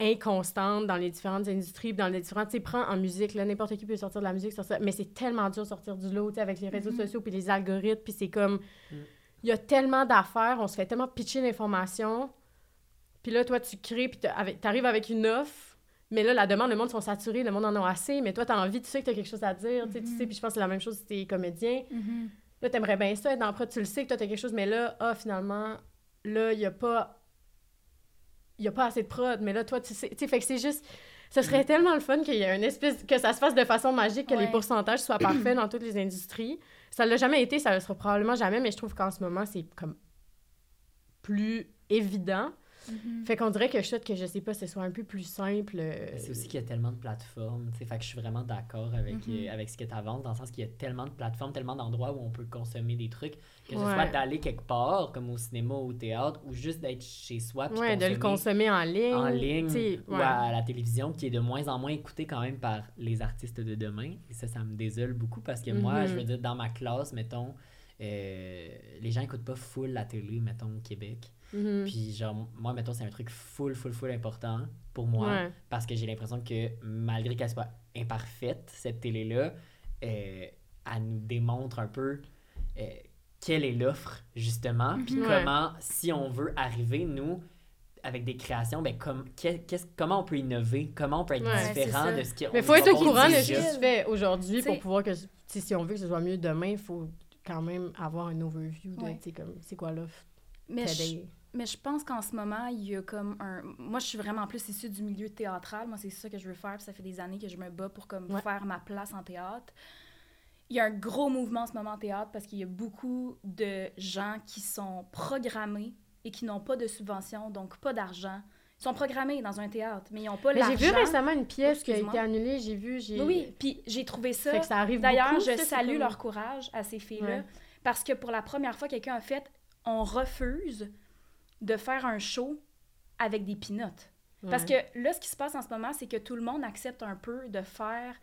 inconstante dans les différentes industries, dans les différentes... Tu sais, prends en musique, là, n'importe qui peut sortir de la musique, sortir... mais c'est tellement dur de sortir du lot, tu sais, avec les réseaux Mhm. sociaux, puis les algorithmes, puis c'est comme... Mm. Il y a tellement d'affaires, on se fait tellement pitcher l'information, puis là, toi, tu crées, puis t'arrives avec une offre, mais là, la demande, le monde sont saturés, le monde en a assez, mais toi, t'as envie, tu sais que t'as quelque chose à dire, tu sais, tu Mhm. sais, puis je pense que c'est la même chose si t'es comédien. Mhm. Là, t'aimerais bien ça, être dans le prod, tu le sais que toi, t'as quelque chose, mais là, ah, finalement, là, il y a pas... Il y a pas assez de prod, mais là, toi, tu sais... Tu sais, fait que c'est juste... Ce serait tellement le fun qu'il y ait une espèce... Que ça se fasse de façon magique, que les pourcentages soient parfaits dans toutes les industries. Ça l'a jamais été, ça le sera probablement jamais, mais je trouve qu'en ce moment, c'est comme plus évident. Mhm. Fait qu'on dirait que je souhaite que, je sais pas, ce soit un peu plus simple. euh, C'est aussi qu'il y a tellement de plateformes, tu sais, fait que je suis vraiment d'accord avec, Mhm. euh, avec ce que tu avances, dans le sens qu'il y a tellement de plateformes, tellement d'endroits où on peut consommer des trucs, que ce Ouais. soit d'aller quelque part, comme au cinéma ou au théâtre, ou juste d'être chez soi, Ouais, de le consommer en ligne. en ligne ou à la télévision, qui est de moins en moins écouté quand même par les artistes de demain. Et ça, ça me désole beaucoup parce que moi, Mhm. je veux dire, dans ma classe, mettons, euh, les gens écoutent pas full la télé, mettons, au Québec. Mhm. Puis genre, moi, mettons, c'est un truc full, full, full important pour moi Ouais. parce que j'ai l'impression que malgré qu'elle soit imparfaite, cette télé-là, euh, elle nous démontre un peu euh, quelle est l'offre, justement, puis Ouais. comment, si on veut arriver, nous, avec des créations, ben, comme, qu'est- qu'est-ce- comment on peut innover, comment on peut être Ouais, différent de ce qu'on Mais faut être au courant de ce qui se fait aujourd'hui pour pouvoir que, si on veut que ce soit mieux demain, il faut quand même avoir un overview de, Ouais. tu sais, comme, c'est quoi l'offre? Mais je, today. Mais je pense qu'en ce moment, il y a comme un... Moi, je suis vraiment plus issue du milieu théâtral. Moi, c'est ça que je veux faire. puis ça fait des années que je me bats pour comme Ouais. faire ma place en théâtre. Il y a un gros mouvement en ce moment en théâtre parce qu'il y a beaucoup de gens qui sont programmés et qui n'ont pas de subvention, donc pas d'argent. Ils sont programmés dans un théâtre, mais ils n'ont pas Mais l'argent. j'ai vu récemment une pièce Oh, qui a été annulée, j'ai vu, j'ai... Oui, puis j'ai trouvé ça... Fait que ça arrive D'ailleurs, beaucoup, je ça, salue comme- leur courage à ces filles-là Ouais. parce que pour la première fois, quelqu'un a fait on refuse de faire un show avec des pinottes. Parce que là, ce qui se passe en ce moment, c'est que tout le monde accepte un peu de faire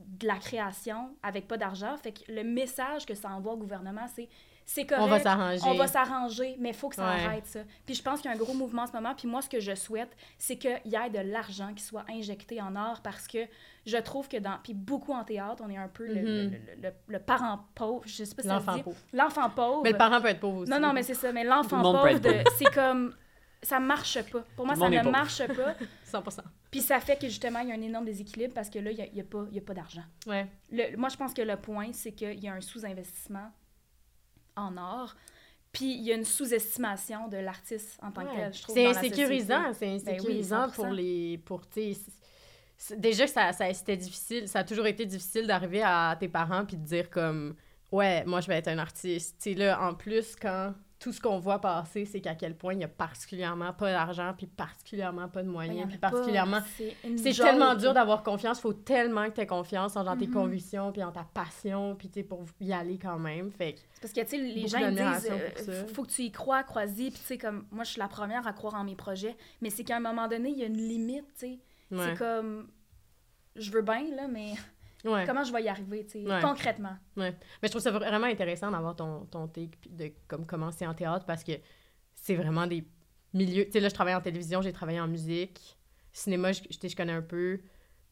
de la création avec pas d'argent. Fait que le message que ça envoie au gouvernement, c'est c'est correct. On va s'arranger. On va s'arranger, mais il faut que ça Ouais. arrête, ça. Puis je pense qu'il y a un gros mouvement en ce moment. Puis moi, ce que je souhaite, c'est qu'il y ait de l'argent qui soit injecté en art parce que je trouve que dans. Puis beaucoup en théâtre, on est un peu le, Mhm. le, le- le- le parent pauvre. Je sais pas si L'enfant pauvre. L'enfant pauvre. Mais le parent peut être pauvre aussi. Non, non, mais c'est ça. Mais l'enfant pauvre, de- c'est comme. Ça marche pas. Pour moi, ça ne pauvre. marche pas. 100%. Puis ça fait que justement, il y a un énorme déséquilibre parce que là, il n'y a, y a pas, il y a pas d'argent. Ouais. Moi, je pense que le point, c'est qu'il y a un sous-investissement en art. Puis il y a une sous-estimation de l'artiste en tant que Ouais. tel, je trouve. C'est insécurisant, c'est Ben oui, insécurisant 100%. pour les... Pour, déjà que ça, ça- c'était difficile, ça a toujours été difficile d'arriver à tes parents puis de dire comme « Ouais, moi, je vais être un artiste. » Tu sais, là, en plus, quand tout ce qu'on voit passer, c'est qu'à quel point il y a particulièrement pas d'argent puis particulièrement pas de moyens en puis particulièrement... C'est tellement dur d'avoir confiance. Il faut tellement que tu aies confiance en genre, tes Mhm. convictions puis en ta passion puis tu pour y aller quand même. Fait que C'est Parce que, tu sais, les gens ils disent, euh, faut, faut que tu y crois, crois-y. Puis, tu sais, comme, moi, je suis la première à croire en mes projets. Mais c'est qu'à un moment donné, il y a une limite, tu sais. ouais. C'est comme, je veux bien, là, mais Ouais. comment je vais y arriver, tu sais, Ouais. concrètement? Ouais. Mais je trouve ça vraiment intéressant d'avoir ton, ton take puis de comme commencer en théâtre parce que c'est vraiment des milieux. Tu sais, là, je travaille en télévision, j'ai travaillé en musique. Cinéma, je, je, je connais un peu.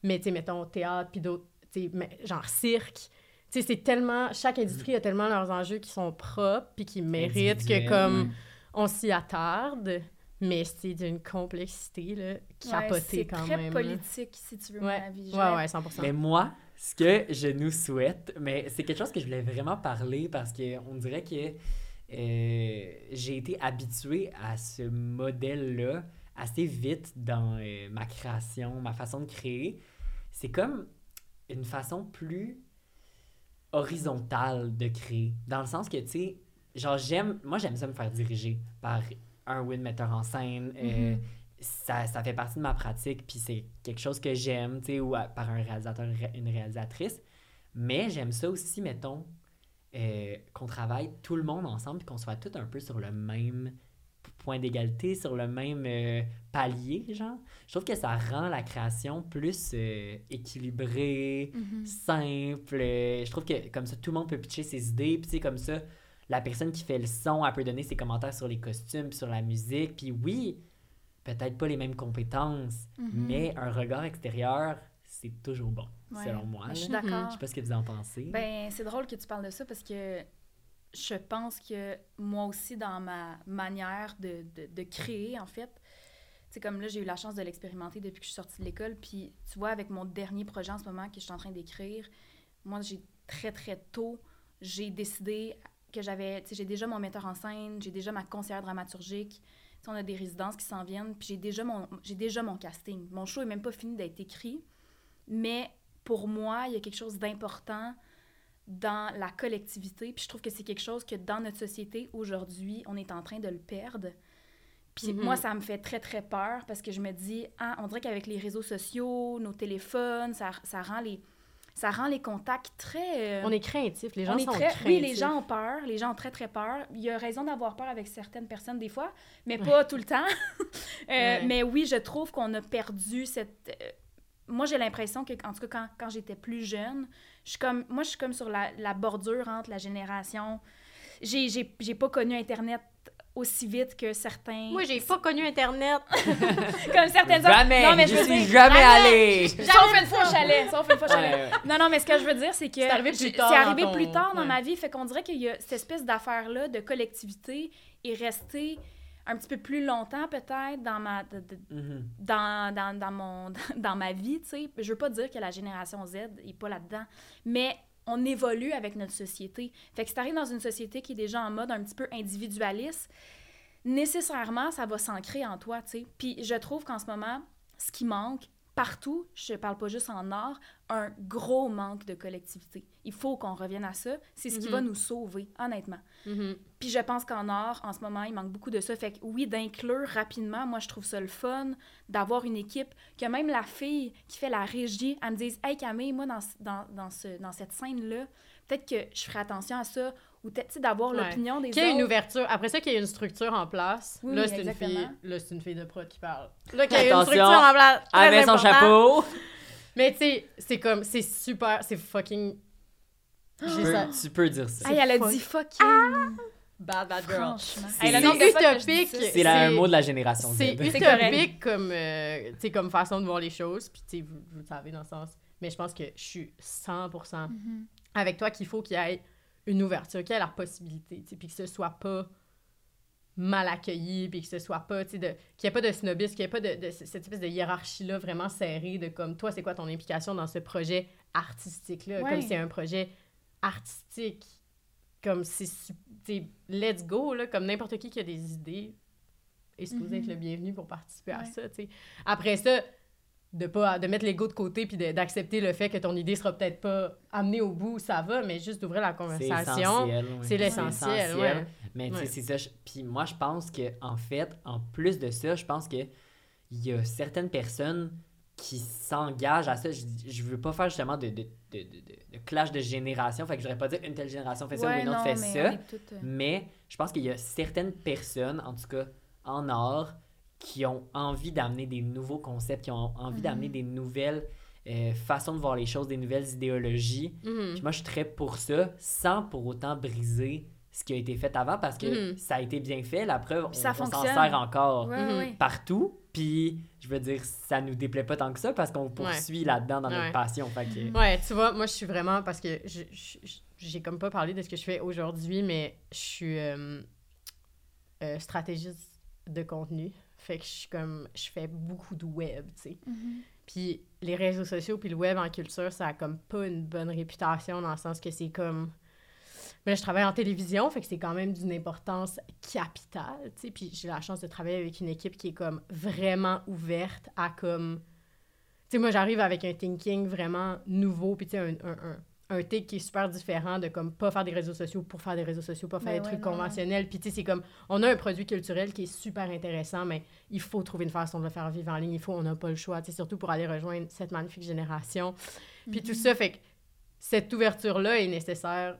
Mais, tu sais, mettons, théâtre puis d'autres, tu sais, mais- genre cirque. Tu sais, c'est tellement. Chaque industrie a tellement leurs enjeux qui sont propres puis qui méritent que, comme, ouais. on s'y attarde. Mais c'est d'une complexité, là, Ouais, capotée c'est quand très même. là. politique, si tu veux Ouais. mon avis. Ouais, ouais, 100%. Mais moi, ce que je nous souhaite, mais c'est quelque chose que je voulais vraiment parler parce qu'on dirait que euh, j'ai été habitué à ce modèle-là assez vite dans euh, ma création, ma façon de créer. C'est comme une façon plus horizontale de créer. Dans le sens que, tu sais, genre, j'aime, moi, j'aime ça me faire diriger par un une metteur en scène. euh, Mhm. Ça, ça fait partie de ma pratique, puis c'est quelque chose que j'aime, tu sais, ou à- par un réalisateur, une ré- une réalisatrice. Mais j'aime ça aussi, mettons, euh, qu'on travaille tout le monde ensemble, puis qu'on soit tous un peu sur le même point d'égalité, sur le même euh, palier, genre. Je trouve que ça rend la création plus euh, équilibrée, Mhm. simple. euh, Je trouve que comme ça, tout le monde peut pitcher ses idées. Puis, tu sais, comme ça, la personne qui fait le son, elle peut donner ses commentaires sur les costumes, puis sur la musique. Puis, oui, peut-être pas les mêmes compétences, Mhm. mais un regard extérieur, c'est toujours bon, Ouais. selon moi. Je suis d'accord. Je sais pas ce que vous en pensez. Ben, c'est drôle que tu parles de ça parce que je pense que moi aussi, dans ma manière de, de, de créer, en fait, c'est comme là, j'ai eu la chance de l'expérimenter depuis que je suis sortie de l'école. Puis, tu vois, avec mon dernier projet en ce moment que je suis en train d'écrire, moi, j'ai très, très tôt, j'ai décidé que j'avais, tu sais, j'ai déjà mon metteur en scène, j'ai déjà ma conseillère dramaturgique. Tu sais, on a des résidences qui s'en viennent, puis j'ai déjà, mon, j'ai déjà mon casting. Mon show est même pas fini d'être écrit, mais pour moi, il y a quelque chose d'important dans la collectivité. Puis je trouve que c'est quelque chose que dans notre société, aujourd'hui, on est en train de le perdre. Puis Mhm. moi, ça me fait très, très peur parce que je me dis, ah, on dirait qu'avec les réseaux sociaux, nos téléphones, ça, ça, rend, les, ça rend les contacts très... euh, On est craintifs, les gens on est sont très... craintifs. Oui, les gens ont peur, les gens ont très, très peur. Il y a raison d'avoir peur avec certaines personnes des fois, mais pas tout le temps. Euh, Ouais. Mais oui, je trouve qu'on a perdu cette... euh, Moi, j'ai l'impression que, en tout cas, quand, quand j'étais plus jeune, je suis comme... Moi, je suis comme sur la, la bordure entre la génération... J'ai pas connu Internet aussi vite que certains... Moi, j'ai pas connu Internet. Comme certaines Jamais! Non, mais je je suis dire... jamais allée! Sauf une fois, j'allais. Sauf une fois, j'allais. Ouais, ouais. Non, non, mais ce que je veux dire, c'est que C'est arrivé plus tard c'est dans arrivé ton- plus tard dans ouais. ma vie. Fait qu'on dirait qu'il y a cette espèce d'affaire-là de collectivité est restée un petit peu plus longtemps, peut-être, dans ma, de- de- Mhm. dans, dans, dans mon, dans ma vie, tu sais. Je veux pas dire que la génération Z est pas là-dedans, mais on évolue avec notre société. Fait que si t'arrives dans une société qui est déjà en mode un petit peu individualiste, nécessairement, ça va s'ancrer en toi, tu. Puis je trouve qu'en ce moment, ce qui manque partout, je parle pas juste en art, un gros manque de collectivité. Il faut qu'on revienne à ça. C'est ce qui Mhm. va nous sauver, honnêtement. Mhm. Puis je pense qu'en art, en ce moment, il manque beaucoup de ça. Fait que oui, d'inclure rapidement, moi, je trouve ça le fun d'avoir une équipe, que même la fille qui fait la régie, elle me dise « Hey Camille, moi, dans, dans, dans, ce, dans cette scène-là, peut-être que je ferai attention à ça. » Ou peut-être, d'avoir Ouais. l'opinion des Qu'il y ait une ouverture. Après ça, qu'il y ait une structure en place. Oui, là, c'est une fille. Là, c'est une fille de prod qui parle. Là, qu'il y ait une structure en place. Elle met son important. chapeau! Mais tu sais, c'est comme, c'est super, c'est fucking. Tu peux, ça. tu peux dire ça. Hey, elle a fuck- dit fucking. Bad, bad girl. C'est- utopique. C'est un mot de la génération. C'est utopique comme, euh, comme façon de voir les choses. Puis, tu sais, vous, vous le savez dans le sens. Mais je pense que je suis 100% Mhm. avec toi qu'il faut qu'il y ait une ouverture, qu'il y ait la possibilité, puis que ce soit pas mal accueilli, puis que ce soit pas, tu sais, de- qu'il n'y ait pas de snobisme, qu'il n'y ait pas de, de cette espèce de hiérarchie-là vraiment serrée de comme, toi, c'est quoi ton implication dans ce projet artistique-là, Ouais. comme c'est un projet artistique, comme c'est, let's go, là, comme n'importe qui qui a des idées est supposé Mhm. être le bienvenu pour participer à ça, tu sais. Après ça, de pas de mettre l'ego de côté puis de- d'accepter le fait que ton idée sera peut-être pas amenée au bout, ça va, mais juste d'ouvrir la conversation. oui. c'est l'essentiel, ouais. Mais tu sais, Ouais. c'est ça. je- Puis moi, je pense que en fait, en plus de ça, je pense que il y a certaines personnes qui s'engagent à ça. Je, je veux pas faire justement de, de, de, de, de clash de génération. Fait que je voudrais pas dire une telle génération fait ça Ouais, ou une autre non, fait mais ça. toutes, euh, Mais je pense qu'il y a certaines personnes, en tout cas en art, qui ont envie d'amener des nouveaux concepts, qui ont envie Mhm. d'amener des nouvelles euh, façons de voir les choses, des nouvelles idéologies. Mhm. Puis moi, je suis très pour ça, sans pour autant briser ce qui a été fait avant, parce que Mhm. ça a été bien fait. La preuve, on, Puis ça on s'en sert encore Ouais, partout. Puis, je veux dire, ça nous déplaît pas tant que ça, parce qu'on poursuit là-dedans dans Ouais. notre passion. Fait que... Ouais, tu vois, moi, je suis vraiment... Parce que j'ai comme pas parlé de ce que je fais aujourd'hui, mais je suis euh, euh, stratégiste de contenu. Fait que je suis comme... Je fais beaucoup de web, tu sais. Mhm. Puis les réseaux sociaux puis le web en culture, ça a comme pas une bonne réputation dans le sens que c'est comme... Mais je travaille en télévision, fait que c'est quand même d'une importance capitale, tu sais. Puis j'ai la chance de travailler avec une équipe qui est comme vraiment ouverte à comme... Tu sais, moi, j'arrive avec un thinking vraiment nouveau, puis tu sais, un, un, un, un take qui est super différent de comme pas faire des réseaux sociaux pour faire des réseaux sociaux, pas faire Ben des ouais, trucs non, conventionnels. Puis tu sais, c'est comme... On a un produit culturel qui est super intéressant, mais il faut trouver une façon de le faire vivre en ligne. Il faut, on n'a pas le choix, tu sais, surtout pour aller rejoindre cette magnifique génération. Puis tout ça fait que cette ouverture-là est nécessaire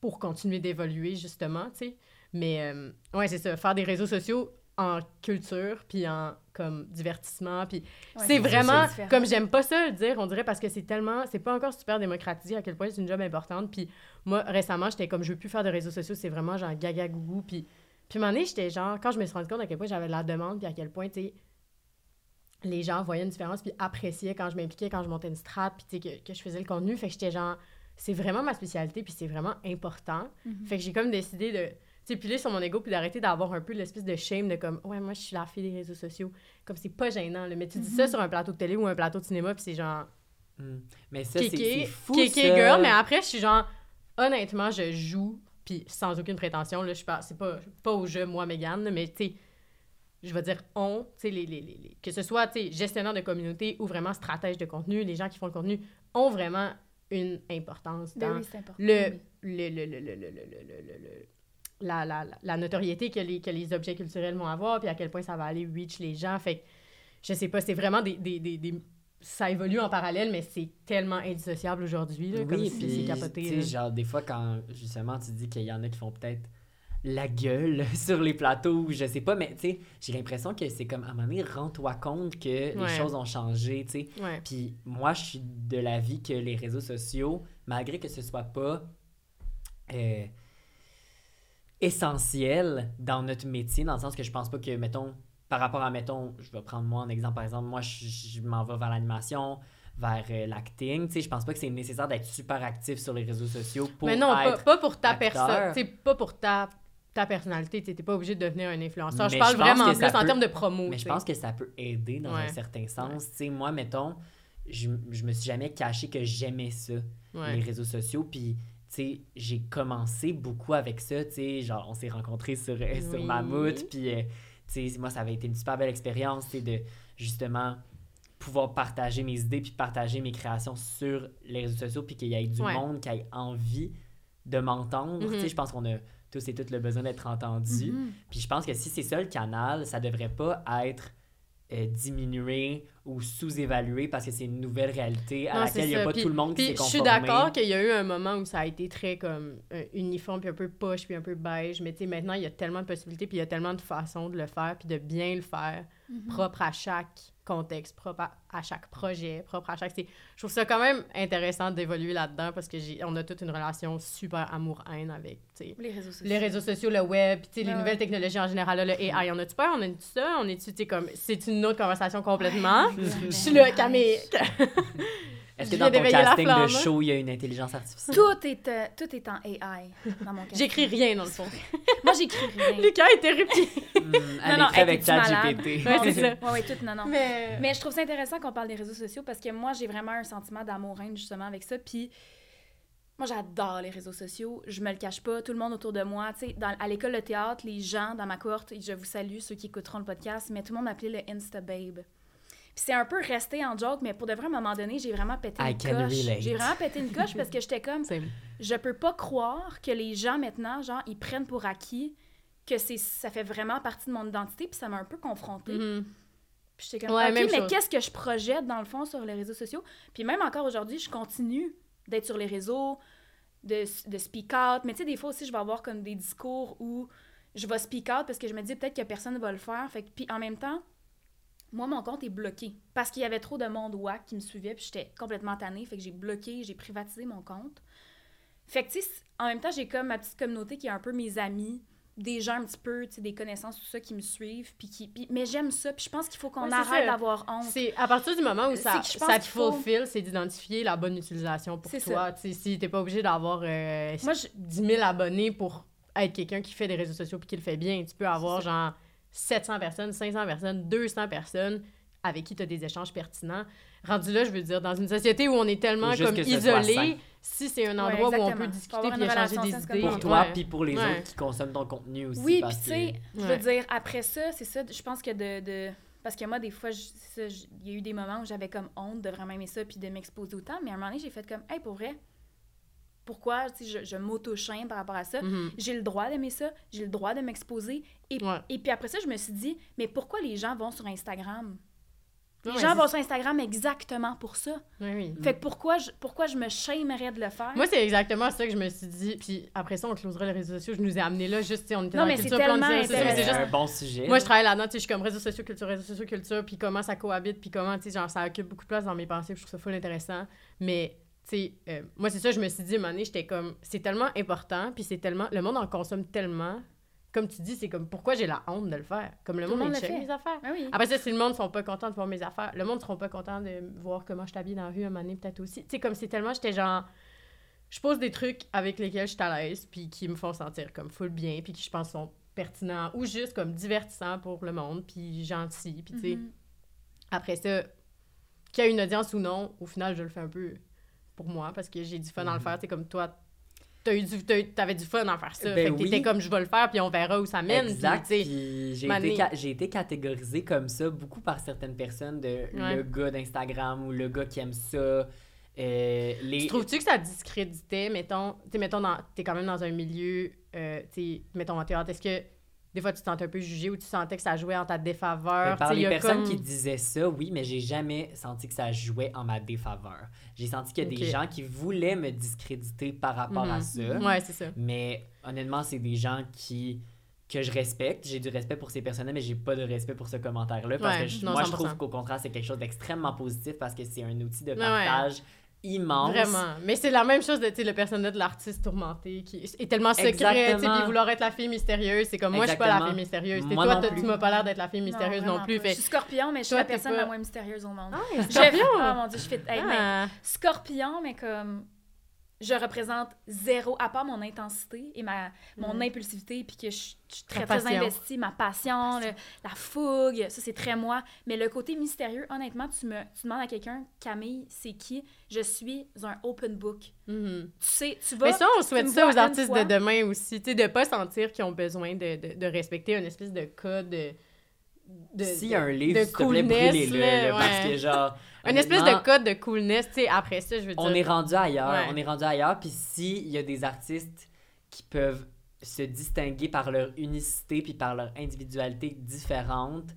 pour continuer d'évoluer, justement, tu sais. Mais, euh, ouais, c'est ça, faire des réseaux sociaux en culture, puis en, comme, divertissement, puis Ouais, c'est vraiment, comme j'aime pas ça le dire, on dirait, parce que c'est tellement, c'est pas encore super démocratisé à quel point c'est une job importante, puis moi, récemment, j'étais comme, je veux plus faire de réseaux sociaux, c'est vraiment genre gaga gougou, puis, puis à un moment donné, j'étais genre, quand je me suis rendu compte à quel point j'avais de la demande, puis à quel point, tu sais, les gens voyaient une différence, puis appréciaient quand je m'impliquais, quand je montais une strat, puis tu sais, que, que je faisais le contenu. Fait que j'étais genre, c'est vraiment ma spécialité, puis c'est vraiment important. Mhm. Fait que j'ai comme décidé de, sais, piler sur mon ego, puis d'arrêter d'avoir un peu l'espèce de shame de comme, ouais, moi, je suis la fille des réseaux sociaux. Comme c'est pas gênant, là. Mais tu dis Mhm. ça sur un plateau de télé ou un plateau de cinéma, puis c'est genre, Hmm. Mais ça, c'est fou, kéké ça. girl, mais après, je suis genre, honnêtement, je joue, puis sans aucune prétention, là, je parle, c'est pas, pas au jeu, moi, Mégane, là, mais tu sais, je vais dire on, tu sais, les, les, les, que ce soit, gestionnaire de communauté ou vraiment stratège de contenu, les gens qui font le contenu ont vraiment une importance Ben dans le, le, le, la, la, la, notoriété que les, que les objets culturels vont avoir, puis à quel point ça va aller reach les gens. Fait que, je sais pas, c'est vraiment des, des, des, des- Ça évolue en parallèle, mais c'est tellement indissociable aujourd'hui, là, comme Oui, si puis, c'est capoté. genre, des fois, quand, justement, tu dis qu'il y en a qui font peut-être la gueule sur les plateaux, je sais pas, mais, tu sais, j'ai l'impression que c'est comme, à un moment donné, rends-toi compte que les choses ont changé, tu sais. Ouais. Puis moi, je suis de l'avis que les réseaux sociaux, malgré que ce soit pas euh, essentiel dans notre métier, dans le sens que je pense pas que, mettons, par rapport à, mettons, je vais prendre moi en exemple, par exemple, moi, je, je m'en vais vers l'animation, vers euh, l'acting, tu sais, je pense pas que c'est nécessaire d'être super actif sur les réseaux sociaux pour mais non, pas, être... pas pour ta personne, tu pas pour ta, ta personnalité, tu t'es pas obligé de devenir un influenceur. Mais je parle je vraiment que plus ça en termes de promo. Mais je pense que ça peut aider dans un Ouais. certain sens. Tu sais, moi, mettons, je, je me suis jamais caché que j'aimais ça. Ouais. les réseaux sociaux. Puis, j'ai commencé beaucoup avec ça. Tu sais, genre, on s'est rencontrés sur, euh, sur Oui. Mammouth. Puis, euh, tu sais, moi, ça avait été une super belle expérience, de justement pouvoir partager mes idées puis partager mes créations sur les réseaux sociaux puis qu'il y ait du Ouais. monde qui ait envie de m'entendre. Sais, je pense qu'on a tous et toutes le besoin d'être entendus. Mhm. Puis je pense que si c'est ça le canal, ça devrait pas être euh, diminué ou sous-évalué parce que c'est une nouvelle réalité à Non, laquelle il n'y a pas Puis- tout le monde qui s'est je suis conformé. d'accord qu'il y a eu un moment où ça a été très comme euh, uniforme, puis un peu poche, puis un peu beige. Mais tu sais, maintenant, il y a tellement de possibilités, puis il y a tellement de façons de le faire, puis de bien le faire, Mhm. propre à chaque contexte, propre à, à chaque projet, propre à chaque... c'est- Je trouve ça quand même intéressant d'évoluer là-dedans parce que j'ai on a toute une relation super amour-haine avec, tu sais, Les réseaux sociaux. les réseaux sociaux, le web, puis tu sais, les nouvelles technologies en général, là, le AI, on a-tu peur, on a-tu ça, on est-tu, tu sais, comme... C'est une autre conversation complètement? Je suis là, Camille. Est-ce que dans ton casting de flamme. show, il y a une intelligence artificielle? Tout est, euh, tout est en AI dans mon cas. J'écris rien, dans le fond. Moi, j'écris rien. Lucas est terrifié. Elle non, écrit avec? ChatGPT. Ouais, c'est ça. Ouais, ouais, tout, non, non. Mais... Mais je trouve ça intéressant qu'on parle des réseaux sociaux parce que moi, j'ai vraiment un sentiment d'amour-haine justement avec ça. Puis moi, j'adore les réseaux sociaux. Je me le cache pas. Tout le monde autour de moi, tu sais, à l'école de théâtre, les gens dans ma cohorte, je vous salue, ceux qui écouteront le podcast, mais tout le monde m'appelait le Insta Babe. Puis c'est un peu resté en joke, mais pour de vrai, à un moment donné, j'ai vraiment pété I une coche. J'ai vraiment pété une coche parce que j'étais comme, je peux pas croire que les gens maintenant, genre, ils prennent pour acquis que c'est ça fait vraiment partie de mon identité, puis ça m'a un peu confrontée. Mhm. Puis j'étais comme, Ouais, OK, même mais chose. qu'est-ce que je projette dans le fond sur les réseaux sociaux? Puis même encore aujourd'hui, je continue d'être sur les réseaux, de, de speak out. Mais tu sais, des fois aussi, je vais avoir comme des discours où je vais speak out parce que je me dis peut-être que personne ne va le faire. Fait que, puis en même temps, moi, mon compte est bloqué parce qu'il y avait trop de monde wack qui me suivait, puis j'étais complètement tannée. Fait que j'ai bloqué, j'ai privatisé mon compte. Fait que, tu sais, en même temps, j'ai comme ma petite communauté qui est un peu mes amis, des gens un petit peu, tu sais, des connaissances, tout ça, qui me suivent. Puis qui, puis- mais j'aime ça, puis je pense qu'il faut qu'on Ouais, arrête d'avoir honte. C'est à partir du moment où C'est ça, ça te fulfill, c'est d'identifier la bonne utilisation pour toi. Tu sais, si t'es pas obligé d'avoir euh, Moi, je- 10 000 abonnés pour être quelqu'un qui fait des réseaux sociaux puis qui le fait bien, tu peux avoir genre 700 personnes, 500 personnes, 200 personnes avec qui tu as des échanges pertinents. Rendu là, je veux dire, dans une société où on est tellement comme isolé, si c'est un Ouais, endroit où on peut discuter puis échanger des idées. Pour toi, puis pour les Ouais. autres qui consomment ton contenu aussi. Oui, puis tu sais, je veux dire, après ça, c'est ça, je pense que de... de- Parce que moi, des fois, il y a eu des moments où j'avais comme honte de vraiment aimer ça puis de m'exposer autant, mais à un moment donné, j'ai fait comme, hey, pour vrai, pourquoi, tu sais, je, je m'auto-chaîne par rapport à ça? Mhm. J'ai le droit d'aimer ça, j'ai le droit de m'exposer. Et, Ouais. et puis après ça, je me suis dit, mais pourquoi les gens vont sur Instagram? Les Ouais, gens vont sur Instagram exactement pour ça. Oui, oui. Fait que pourquoi je, pourquoi je me shamerais de le faire? Moi, c'est exactement ça que je me suis dit. Puis après ça, on closera les réseaux sociaux. Je nous ai amené là, juste, tu sais, on était Non, dans mais la culture, c'est juste un bon sujet. Moi, je travaille là-dedans, tu sais, je suis comme réseaux sociaux, culture, réseaux sociaux, culture, puis comment ça cohabite, puis comment, tu sais, genre, ça occupe beaucoup de place dans mes pensées, puis je trouve ça full intéressant. Mais, euh, moi, c'est ça, je me suis dit, à un moment donné, j'étais comme, c'est tellement important, puis c'est tellement, le monde en consomme tellement comme tu dis, c'est comme pourquoi j'ai la honte de le faire? Comme le Tout monde, il check mes affaires. Oui. Après ça, si le monde sont pas contents de voir mes affaires, le monde seront pas contents de voir comment je t'habille dans la rue un moment donné, peut-être aussi. Tu sais, comme c'est tellement, j'étais genre. Je pose des trucs avec lesquels je suis à l'aise, puis qui me font sentir comme full bien, puis qui je pense sont pertinents ou juste comme divertissants pour le monde, puis gentils, puis tu sais. Mhm. Après ça, qu'il y ait une audience ou non, au final, je le fais un peu pour moi parce que j'ai du fun à le Mhm. faire. C'est comme toi, t'as eu du, t'avais du fun à faire ça. Ben fait que t'étais oui. comme je vais le faire, puis on verra où ça mène. Exact. j'ai été, ca- été catégorisée comme ça beaucoup par certaines personnes de Ouais. le gars d'Instagram ou le gars qui aime ça. euh, les... Tu trouves-tu que ça discréditait, mettons, tu mettons, dans- t'es quand même dans un milieu, euh, mettons en théâtre, est-ce que des fois tu te sentais un peu jugé ou tu sentais que ça jouait en ta défaveur? Par les y a personnes comme- qui disaient ça, oui, mais j'ai jamais senti que ça jouait en ma défaveur. J'ai senti qu'il y a des gens qui voulaient me discréditer par rapport à Mhm. ça. Ouais, c'est ça. Mais honnêtement, c'est des gens qui que je respecte. J'ai du respect pour ces personnes-là, mais j'ai pas de respect pour ce commentaire-là. Parce Ouais, que je- non, moi, je 100%. trouve qu'au contraire, c'est quelque chose d'extrêmement positif parce que c'est un outil de Ouais, partage immense. Vraiment. Mais c'est la même chose de, tu sais, le personnage de l'artiste tourmenté qui est tellement secret, tu sais, Exactement. puis vouloir être la fille mystérieuse. C'est comme, moi, je suis pas la Exactement. fille mystérieuse. Moi toi, non t'as- plus. tu m'as pas l'air d'être la fille mystérieuse non, plus. Fait... Je suis scorpion, mais je suis la personne pas- la moins mystérieuse au monde. Ah, scorpion! Ah mon dieu, je fais. hey, Ah. Scorpion, mais comme je représente zéro, à part mon intensité et ma, mon Mhm. impulsivité, puis que je, je suis très, très passion. investie, ma passion, le- la fougue, ça c'est très moi. Mais le côté mystérieux, honnêtement, tu me tu demandes à quelqu'un, Camille, c'est qui? Je suis un open book. Mhm. Tu sais, tu vas... Mais ça, on souhaite ça aux artistes fois. de demain aussi, tu sais, de pas sentir qu'ils ont besoin de, de, de respecter une espèce de code de... de S'il de- y a un livre, s'il te plaît, coolness, brûlez-le. là, Parce ouais. que, genre. Une espèce de code de coolness, tu sais, après ça, je veux dire... On est rendu ailleurs. Ouais. On est rendu ailleurs. Puis s'il y a des artistes qui peuvent se distinguer par leur unicité puis par leur individualité différente,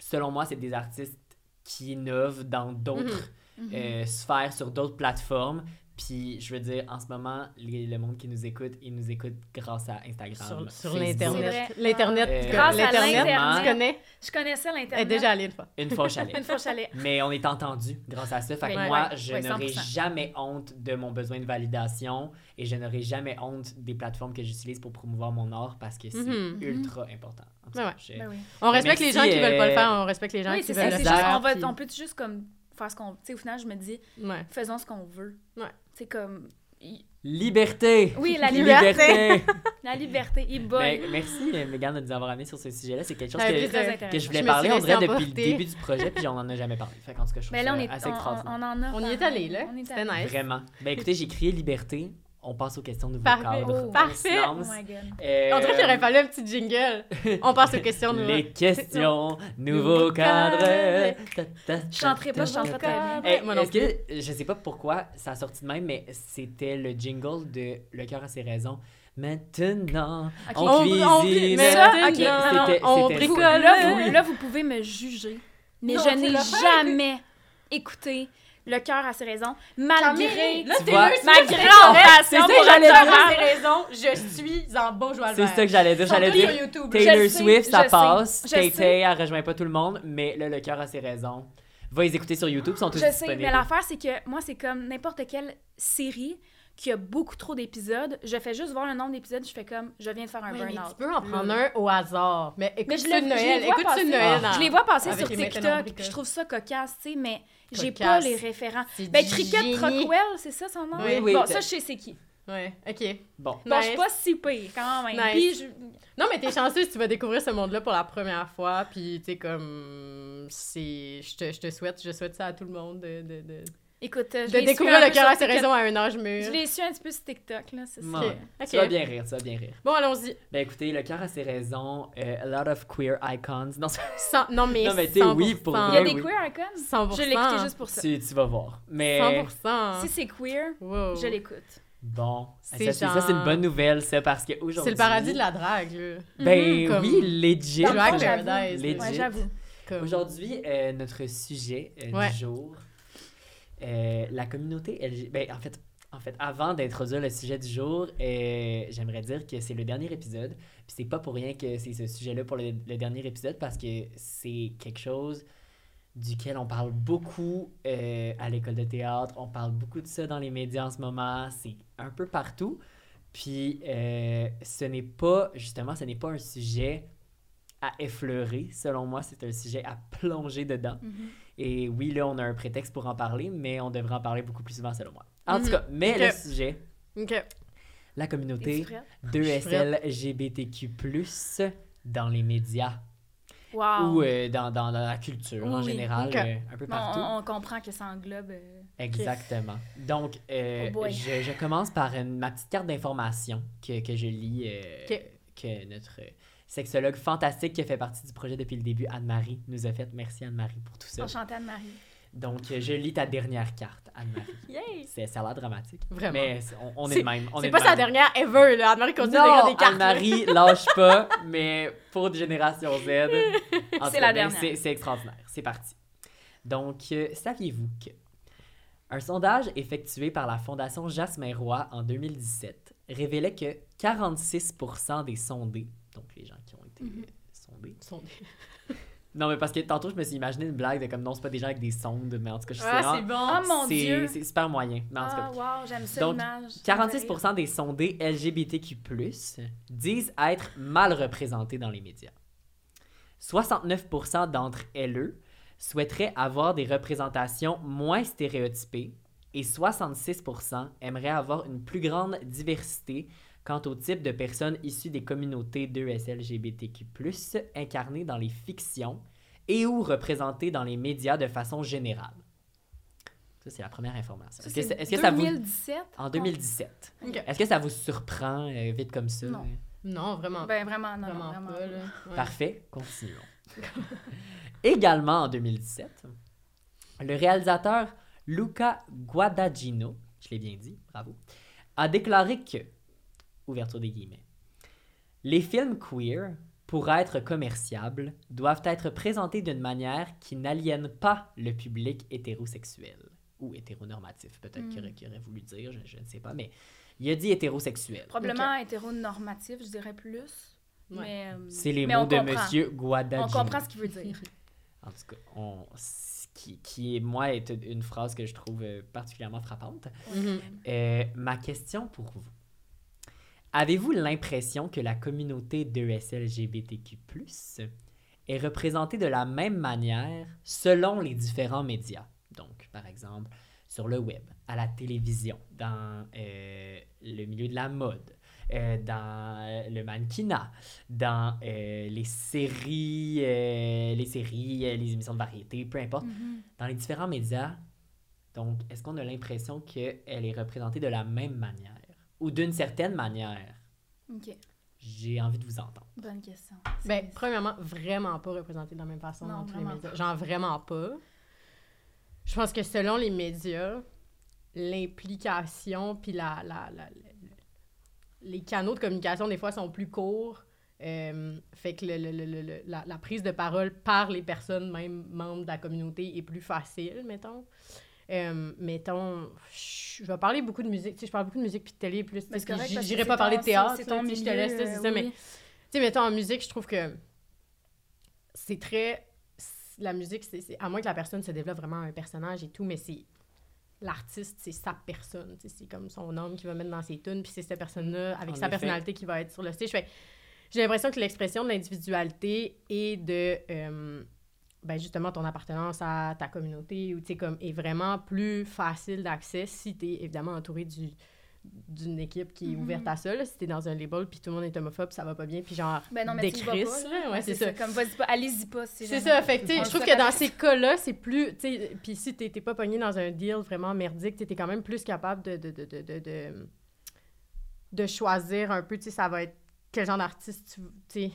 selon moi, c'est des artistes qui innovent dans d'autres Mhm. euh, sphères, sur d'autres plateformes. Puis, je veux dire, en ce moment, les- le monde qui nous écoute, il nous écoute grâce à Instagram. Sur, sur l'Internet. L'Internet, Euh, Grâce à l'Internet, l'Internet. tu connais? Je connaissais Elle l'Internet. est déjà allée une fois. Une fois au chalet. Une fois, je suis allée. Mais on est entendu grâce à ça. Fait que Ouais. moi, Ouais, je ouais, n'aurai 100%. jamais honte de mon besoin de validation et je n'aurai jamais honte des plateformes que j'utilise pour promouvoir mon art parce que c'est Mhm. ultra important. Ben oui. On respecte les gens qui veulent pas le euh, faire, on respecte les gens Oui, qui c'est veulent ça. le faire. on, va, on peut juste comme faire ce qu'on... Tu sais, au final, je me dis, Ouais. faisons ce qu'on veut. Ouais. C'est comme... y- Liberté! Oui, la Liberté. La liberté est bonne. Mais merci, euh, Mégane, de nous avoir amené sur ce sujet-là. C'est quelque chose Ouais, que, que je voulais Je parler, on dirait, depuis le début du projet, puis on en a jamais parlé. Fait qu'en tout cas, je trouve Mais là, on, ça est, assez on, on, en a. On y est allé, là. On est C'était allé. nice. Vraiment. Ben écoutez, j'ai crié liberté. On passe aux questions de nouveau Parfait. cadre. Oh. Parfait. Oh my god. Euh, On dirait qu'il aurait fallu un petit jingle. On passe aux questions de Les questions, nouveau cadre. Je chanterai pas, je chanterai non est-ce que, je sais pas pourquoi ça a sorti de même, mais c'était le jingle de Le cœur a ses raisons. Maintenant, Ok. on, On- cuisine. on vi- mais ça, maintenant, ok, C'était- on bricole. là, vous, Oui. là, vous pouvez me juger, mais Non, je n'ai jamais écouté Le cœur a ses raisons, malgré là, Tu vois, ma c'est grande passion C'est ça pour que j'allais le dire. cœur. J'ai raison. Je suis en le C'est ça que j'allais dire. J'allais dire. Taylor Je le sais, Swift, ça passe. je Tay sais. Tay, elle rejoint pas tout le monde, mais là, le cœur a ses raisons. Va les écouter sur YouTube, ils sont tous Je sais, disponibles. mais l'affaire, c'est que moi, c'est comme n'importe quelle série qui a beaucoup trop d'épisodes. Je fais juste voir le nombre d'épisodes, je fais comme, je viens de faire un Ouais, burn-out. tu peux en prendre un au hasard. Mais écoute Mais le, Noël. Écoute passer, je les vois passer sur TikTok, puis je trouve ça cocasse, tu sais, mais j'ai pas les référents. Ben, Cricket génie. Rockwell, c'est ça son nom? Oui, oui, Bon, ça, je sais c'est qui. Ouais, ok. Bon. Bon, je suis Nice. pas si pire, quand même. Nice. Puis, je- Non, mais t'es chanceuse, tu vas découvrir ce monde-là pour la première fois, puis tu sais, comme. C'est. Je te, je te souhaite, je souhaite ça à tout le monde de, de, de, écoute, je de l'ai su découvrir le cœur à ses raisons à un âge mûr. Je l'ai su un petit peu sur TikTok, là, c'est ça. Ouais. Tu vas bien rire, tu vas bien rire. Bon, allons-y. Ben écoutez, le cœur a ses raisons. euh, a lot of queer icons. Non, Non, mais. Non, mais tu sais, oui, pour 100%. Il y a des oui. queer icons? 100%. Je l'ai écouté juste pour ça. tu, tu vas voir. Mais 100%. Si c'est queer, Wow. je l'écoute. bon, C'est ça, c'est ça, c'est une bonne nouvelle, ça, parce qu'aujourd'hui... C'est le paradis de la drague, là. Ben Mhm. Comme- oui, legit. Drag. Paradise. Legit. Ouais, j'avoue. Comme- Aujourd'hui, euh, notre sujet euh, Ouais. du jour, euh, la communauté LG... Ben, en fait, en fait, avant d'introduire le sujet du jour, euh, j'aimerais dire que c'est le dernier épisode. Puis c'est pas pour rien que c'est ce sujet-là pour le, le dernier épisode, parce que c'est quelque chose duquel on parle beaucoup euh, à l'école de théâtre. On parle beaucoup de ça dans les médias en ce moment. C'est un peu partout. Puis, euh, ce n'est pas, justement, ce n'est pas un sujet à effleurer. Selon moi, c'est un sujet à plonger dedans. Mhm. Et oui, là, on a un prétexte pour en parler, mais on devrait en parler beaucoup plus souvent, selon moi. En tout Mhm. cas, mais le sujet, OK. la communauté prête? 2SL LGBTQ+, dans les médias Wow. ou euh, dans, dans la culture en général, ok. euh, un peu partout. on, on comprend que ça englobe. euh, Exactement. Donc, euh, Oh je, je commence par une- ma petite carte d'information que, que je lis, que notre sexologue fantastique qui a fait partie du projet depuis le début, Anne-Marie, nous a fait. Merci Anne-Marie pour tout ça. Enchantée Anne-Marie. Donc, euh, je lis ta dernière carte, Anne-Marie. Yay! C'est- Ça a l'air dramatique. Vraiment. Mais on, on est de même. est C'est de pas sa dernière ever, là. Anne-Marie continue Non, des cartes. Anne-Marie, lâche pas, mais pour Génération Z, C'est la ben, dernière. C'est c'est extraordinaire. C'est parti. Donc, euh, saviez-vous que un sondage effectué par la Fondation Jasmin Roy en 2017 révélait que 46% des sondés, donc les gens Mhm. euh, sondés. Son- Non, mais parce que tantôt, je me suis imaginé une blague de comme non, c'est pas des gens avec des sondes, mais en tout cas, je sais Ah, c'est bon. Oh mon Dieu! C'est super moyen. Mais en tout cas, Ah, wow, j'aime ça Donc, fait 46% des sondés LGBTQ+, disent être mal représentés dans les médias. 69% d'entre elles souhaiteraient avoir des représentations moins stéréotypées et 66% aimeraient avoir une plus grande diversité quant au type de personnes issues des communautés 2S LGBTQ+, incarnées dans les fictions et ou représentées dans les médias de façon générale. Ça, c'est la première information. Est-ce que, c'est ça- est-ce que ça vous... 2017? En 2017. Ok. Est-ce que ça vous surprend euh, vite comme ça? Non. Non, vraiment. Ben vraiment, non, vraiment, non, vraiment. pas, là. Ouais. Parfait, continuons. Également en 2017, le réalisateur Luca Guadagnino, je l'ai bien dit, bravo, a déclaré que, ouverture des guillemets, les films queer, pour être commerciables, doivent être présentés d'une manière qui n'aliène pas le public hétérosexuel ou hétéronormatif, peut-être Mm. qu'il aurait, qu'il aurait voulu dire, je, je ne sais pas, mais il a dit hétérosexuel. Probablement hétéronormatif, je dirais plus. Ouais. Mais, euh, C'est les mais mots on de comprend. Monsieur On Guadagnino. comprend ce qu'il veut dire. En tout cas, on, ce qui, qui est, moi, est une- phrase que je trouve particulièrement frappante. Mhm. Euh, ma question pour vous. Avez-vous l'impression que la communauté 2S LGBTQ+, est représentée de la même manière selon les différents médias? Donc, par exemple, sur le web, à la télévision, dans euh, le milieu de la mode, euh, dans euh, le mannequinat, dans euh, les séries, les séries, les émissions de variété, peu importe, Mhm. dans les différents médias. Donc, est-ce qu'on a l'impression qu'elle est représentée de la même manière? Ou d'une certaine manière? Ok, J'ai envie de vous entendre. bonne question. Ben, premièrement, vraiment pas représenté de la même façon Non, dans tous les vraiment médias. pas. Genre, vraiment pas. Je pense que selon les médias, l'implication puis la, la, la- la- les canaux de communication, des fois, sont plus courts. Euh, fait que le- le- le- le- le- la, la prise de parole par les personnes, même membres de la communauté, est plus facile, mettons. Euh, mettons, je vais parler beaucoup de musique. Tu sais, je parle beaucoup de musique puis de télé plus. Ben, c'est correct parce que J'irai pas parler de théâtre. c'est- ton je te laisse, c'est ça. Mais tu sais, mettons, en musique, je trouve que c'est très. La musique, c'est c'est- à moins que la personne se développe vraiment un personnage et tout, mais c'est. L'artiste, c'est sa personne. C'est comme son homme qui va mettre dans ses tunes, puis c'est cette personne-là, avec En sa effet. personnalité, qui va être sur le stage. Fait que J'ai l'impression que l'expression de l'individualité et de. euh, ben justement, ton appartenance à ta communauté ou, comme, est vraiment plus facile d'accès si tu es évidemment entouré du d'une équipe qui est Mhm. ouverte à ça. Là. Si t'es dans un label puis tout le monde est homophobe, ça va pas bien. Puis genre, Ben non, mais tu y vas décrisse, pas, là. Ouais, c'est ça. Comme, vas-y pas, allez-y pas. C'est ça, fait que, je trouve que dans ces cas-là, c'est plus, tu sais, puis si t'es t'es pas pogné dans un deal vraiment merdique, tu t'es quand même plus capable de, de, de, de, de, de, de choisir un peu, tu sais, ça va être quel genre d'artiste tu.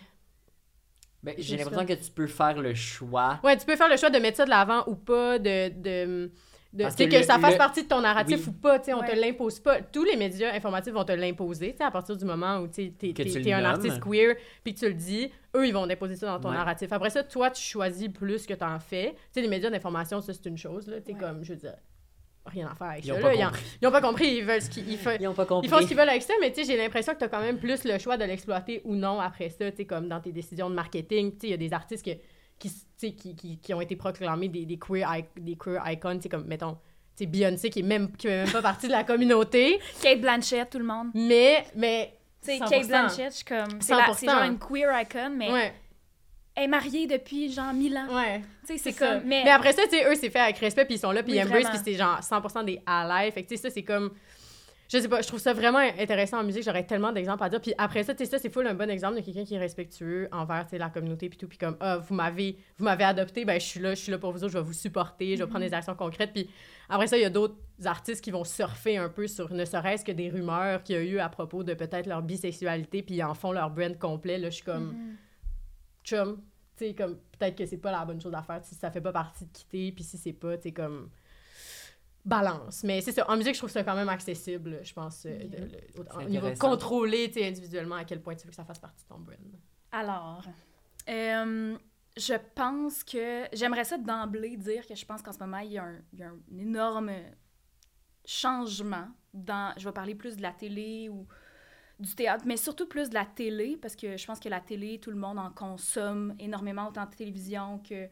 Ben, j'ai l'impression que tu peux faire le choix. Ouais, tu peux faire le choix de mettre ça de l'avant ou pas, de, de, de tu que que, le- ça fasse le- partie de ton narratif Oui. ou pas, tu sais, on te Ouais. l'impose pas. Tous les médias informatifs vont te l'imposer, tu sais, à partir du moment où, tu t'es, t'es- tu t'es un artiste queer, puis que tu le dis, eux, ils vont déposer ça dans ton Ouais. narratif. Après ça, toi, tu choisis plus que t'en fais. Tu sais, les médias d'information, ça, c'est une chose, là, tu sais, Ouais. comme, je veux dire, rien à faire avec Ils ça, ont là. Ils, ont, compris. ils ont pas compris, ils veulent ce qu'ils... Ils, fa- Ils ont pas compris. ils font ce qu'ils veulent avec ça, mais tu sais, j'ai l'impression que tu as quand même plus le choix de l'exploiter ou non après ça, tu sais, comme dans tes décisions de marketing. Tu sais, il y a des artistes que- qui, s- tu sais, qui, qui, qui ont été proclamés des, des, queer, i- des queer icons, comme, mettons, tu sais, Beyoncé qui est même, qui même pas partie de la communauté. Kate Blanchett, tout le monde. Mais, mais. Tu sais, 100%. Kate Blanchett, je suis comme. C'est la- c'est 100%. genre une queer icon, mais Ouais, est mariée depuis genre 1000 ans. ouais. Tu sais, c'est ça. comme. Mais, Mais après ça, tu sais, eux, c'est fait avec respect, puis ils sont là, puis Oui, ils embrace, puis c'est genre 100% des allies. Fait que, tu sais, ça, c'est comme. Je sais pas, je trouve ça vraiment intéressant en musique. J'aurais tellement d'exemples à dire. Puis après ça, tu sais, ça, c'est full un bon exemple de quelqu'un qui est respectueux envers, tu sais, la communauté, puis tout. Puis comme, ah, vous m'avez vous m'avez adopté, ben, je suis là, je suis là pour vous autres, je vais vous supporter, je vais prendre des actions concrètes. Puis après ça, il y a d'autres artistes qui vont surfer un peu sur ne serait-ce que des rumeurs qu'il y a eu à propos de peut-être leur bisexualité, puis ils en font leur brand complet. Là, je suis comme, Mhm. chum, sais, comme, peut-être que c'est pas la bonne chose à faire si ça fait pas partie de quitter, puis si c'est pas, tu sais, comme, balance. Mais c'est ça, en musique, je trouve ça quand même accessible, je pense, euh, de- le- au, niveau contrôlé, tu sais, individuellement, à quel point tu veux que ça fasse partie de ton brand. Alors, euh, je pense que j'aimerais ça d'emblée dire que je pense qu'en ce moment, il y a un, il y a un énorme changement dans. Je vais parler plus de la télé ou du théâtre, mais surtout plus de la télé, parce que je pense que la télé, tout le monde en consomme énormément, autant de télévision que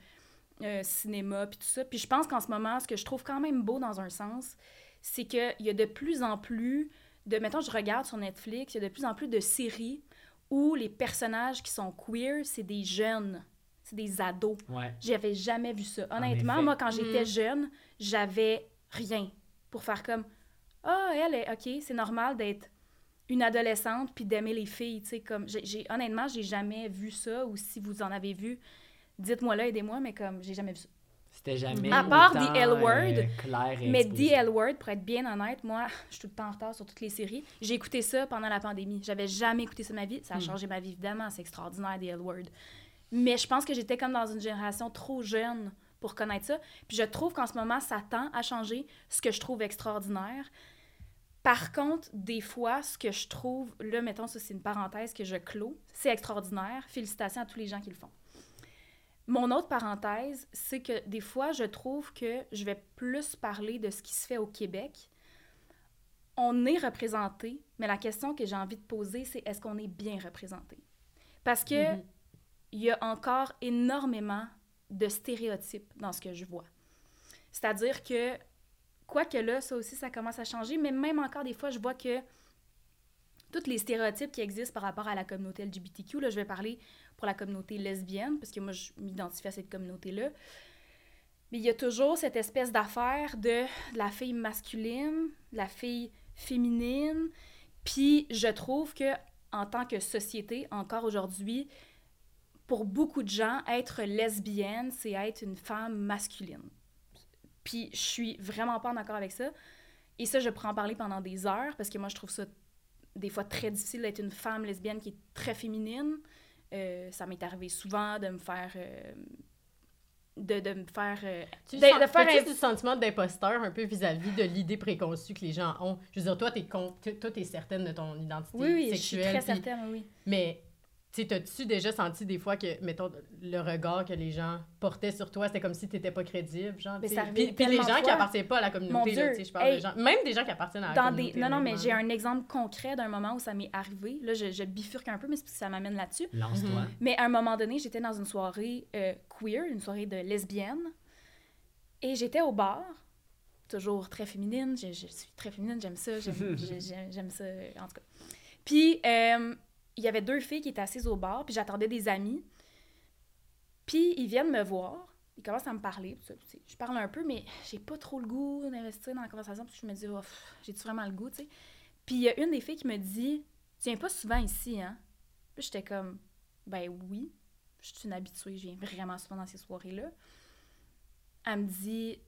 euh, cinéma, puis tout ça. Puis je pense qu'en ce moment, ce que je trouve quand même beau dans un sens, c'est qu'il y a de plus en plus de. Mettons, je regarde sur Netflix, il y a de plus en plus de séries où les personnages qui sont queer, c'est des jeunes, c'est des ados. Ouais. J'avais jamais vu ça. Honnêtement, moi, quand j'étais Mm. jeune, j'avais rien pour faire comme Ah, elle est OK, c'est normal d'être une adolescente puis d'aimer les filles. Tu sais, comme, j'ai, honnêtement, j'ai jamais vu ça ou si vous en avez vu, dites-moi là, aidez-moi, mais comme, j'ai jamais vu ça. C'était jamais. À part The L Word, euh, et Mais. The L Word, pour être bien honnête, moi, je suis tout le temps en retard sur toutes les séries. J'ai écouté ça pendant la pandémie. J'avais jamais écouté ça de ma vie. Ça a Hmm. changé ma vie, évidemment. C'est extraordinaire, The L Word. Mais je pense que j'étais comme dans une génération trop jeune pour connaître ça. Puis je trouve qu'en ce moment, ça tend à changer, ce que je trouve extraordinaire. Par contre, des fois, ce que je trouve, là, mettons, ça, c'est une parenthèse que je clôt, c'est extraordinaire. Félicitations à tous les gens qui le font. Mon autre parenthèse, c'est que des fois, je trouve que je vais plus parler de ce qui se fait au Québec. On est représenté, mais la question que j'ai envie de poser, c'est est-ce qu'on est bien représenté? Parce que Mhm. il y a encore énormément de stéréotypes dans ce que je vois. C'est-à-dire que, quoique là, ça aussi, ça commence à changer, mais même encore des fois, je vois que tous les stéréotypes qui existent par rapport à la communauté LGBTQ, là, je vais parler pour la communauté lesbienne, parce que moi, je m'identifie à cette communauté-là. Mais il y a toujours cette espèce d'affaire de la fille masculine, la fille féminine. Puis je trouve que en tant que société, encore aujourd'hui, pour beaucoup de gens, être lesbienne, c'est être une femme masculine. Puis je suis vraiment pas en accord avec ça. Et ça, je pourrais en parler pendant des heures parce que moi, je trouve ça des fois très difficile d'être une femme lesbienne qui est très féminine. Euh, ça m'est arrivé souvent de me faire. euh, de, de me faire. euh, Tu de- sens- de faire un- ce sentiment d'imposteur un peu vis-à-vis de l'idée préconçue que les gens ont? Je veux dire, toi, t'es con... t- toi, t'es certaine de ton identité Oui, oui, je suis sexuelle. très puis- certaine, oui. Mais, tu sais, t'as-tu déjà senti des fois que, mettons, le regard que les gens portaient sur toi, c'était comme si t'étais pas crédible, genre? Puis, puis les gens qui appartiennent pas à la communauté, là, je parle hey, de gens... Même des gens qui appartiennent à la Dans communauté. des... Non, non, mais j'ai un exemple concret d'un moment où ça m'est arrivé. Là, je, je bifurque un peu, mais c'est parce que ça m'amène là-dessus. Lance-toi. Mhm. Mais à un moment donné, j'étais dans une soirée euh, queer, une soirée de lesbienne. Et j'étais au bar, toujours très féminine. Je, je suis très féminine, j'aime ça. J'aime j'ai- j'aime- j'aime ça, en tout cas. Puis, euh, il y avait deux filles qui étaient assises au bar, puis j'attendais des amis. Puis, ils viennent me voir. Ils commencent à me parler. Je parle un peu, mais j'ai pas trop le goût d'investir dans la conversation. Puis je me dis, oh, j'ai-tu vraiment le goût, tu sais? Puis, il y a une des filles qui me dit, tu viens pas souvent ici, hein? Puis j'étais comme, ben oui, je suis une habituée, je viens vraiment souvent dans ces soirées-là. Elle me dit,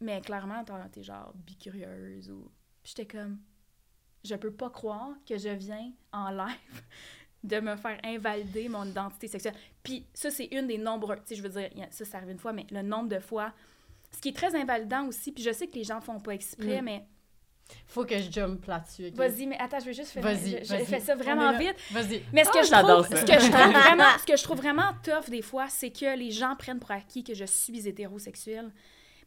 mais clairement, t'es genre bicurieuse ou. J'étais comme, je peux pas croire que je viens en live de me faire invalider mon identité sexuelle. Puis ça, c'est une des nombreux. Tu sais, je veux dire, ça, ça arrive une fois, mais le nombre de fois. Ce qui est très invalidant aussi, puis je sais que les gens font pas exprès, Mm. mais Faut que je jump là-dessus. vas-y, mais attends, je veux juste faire. Vas-y, je- fais ça vraiment vite. Vas-y. Mais ce que, Ah, je trouve, ça. ce, que je trouve vraiment, ce que je trouve vraiment tough des fois, c'est que les gens prennent pour acquis que je suis hétérosexuelle.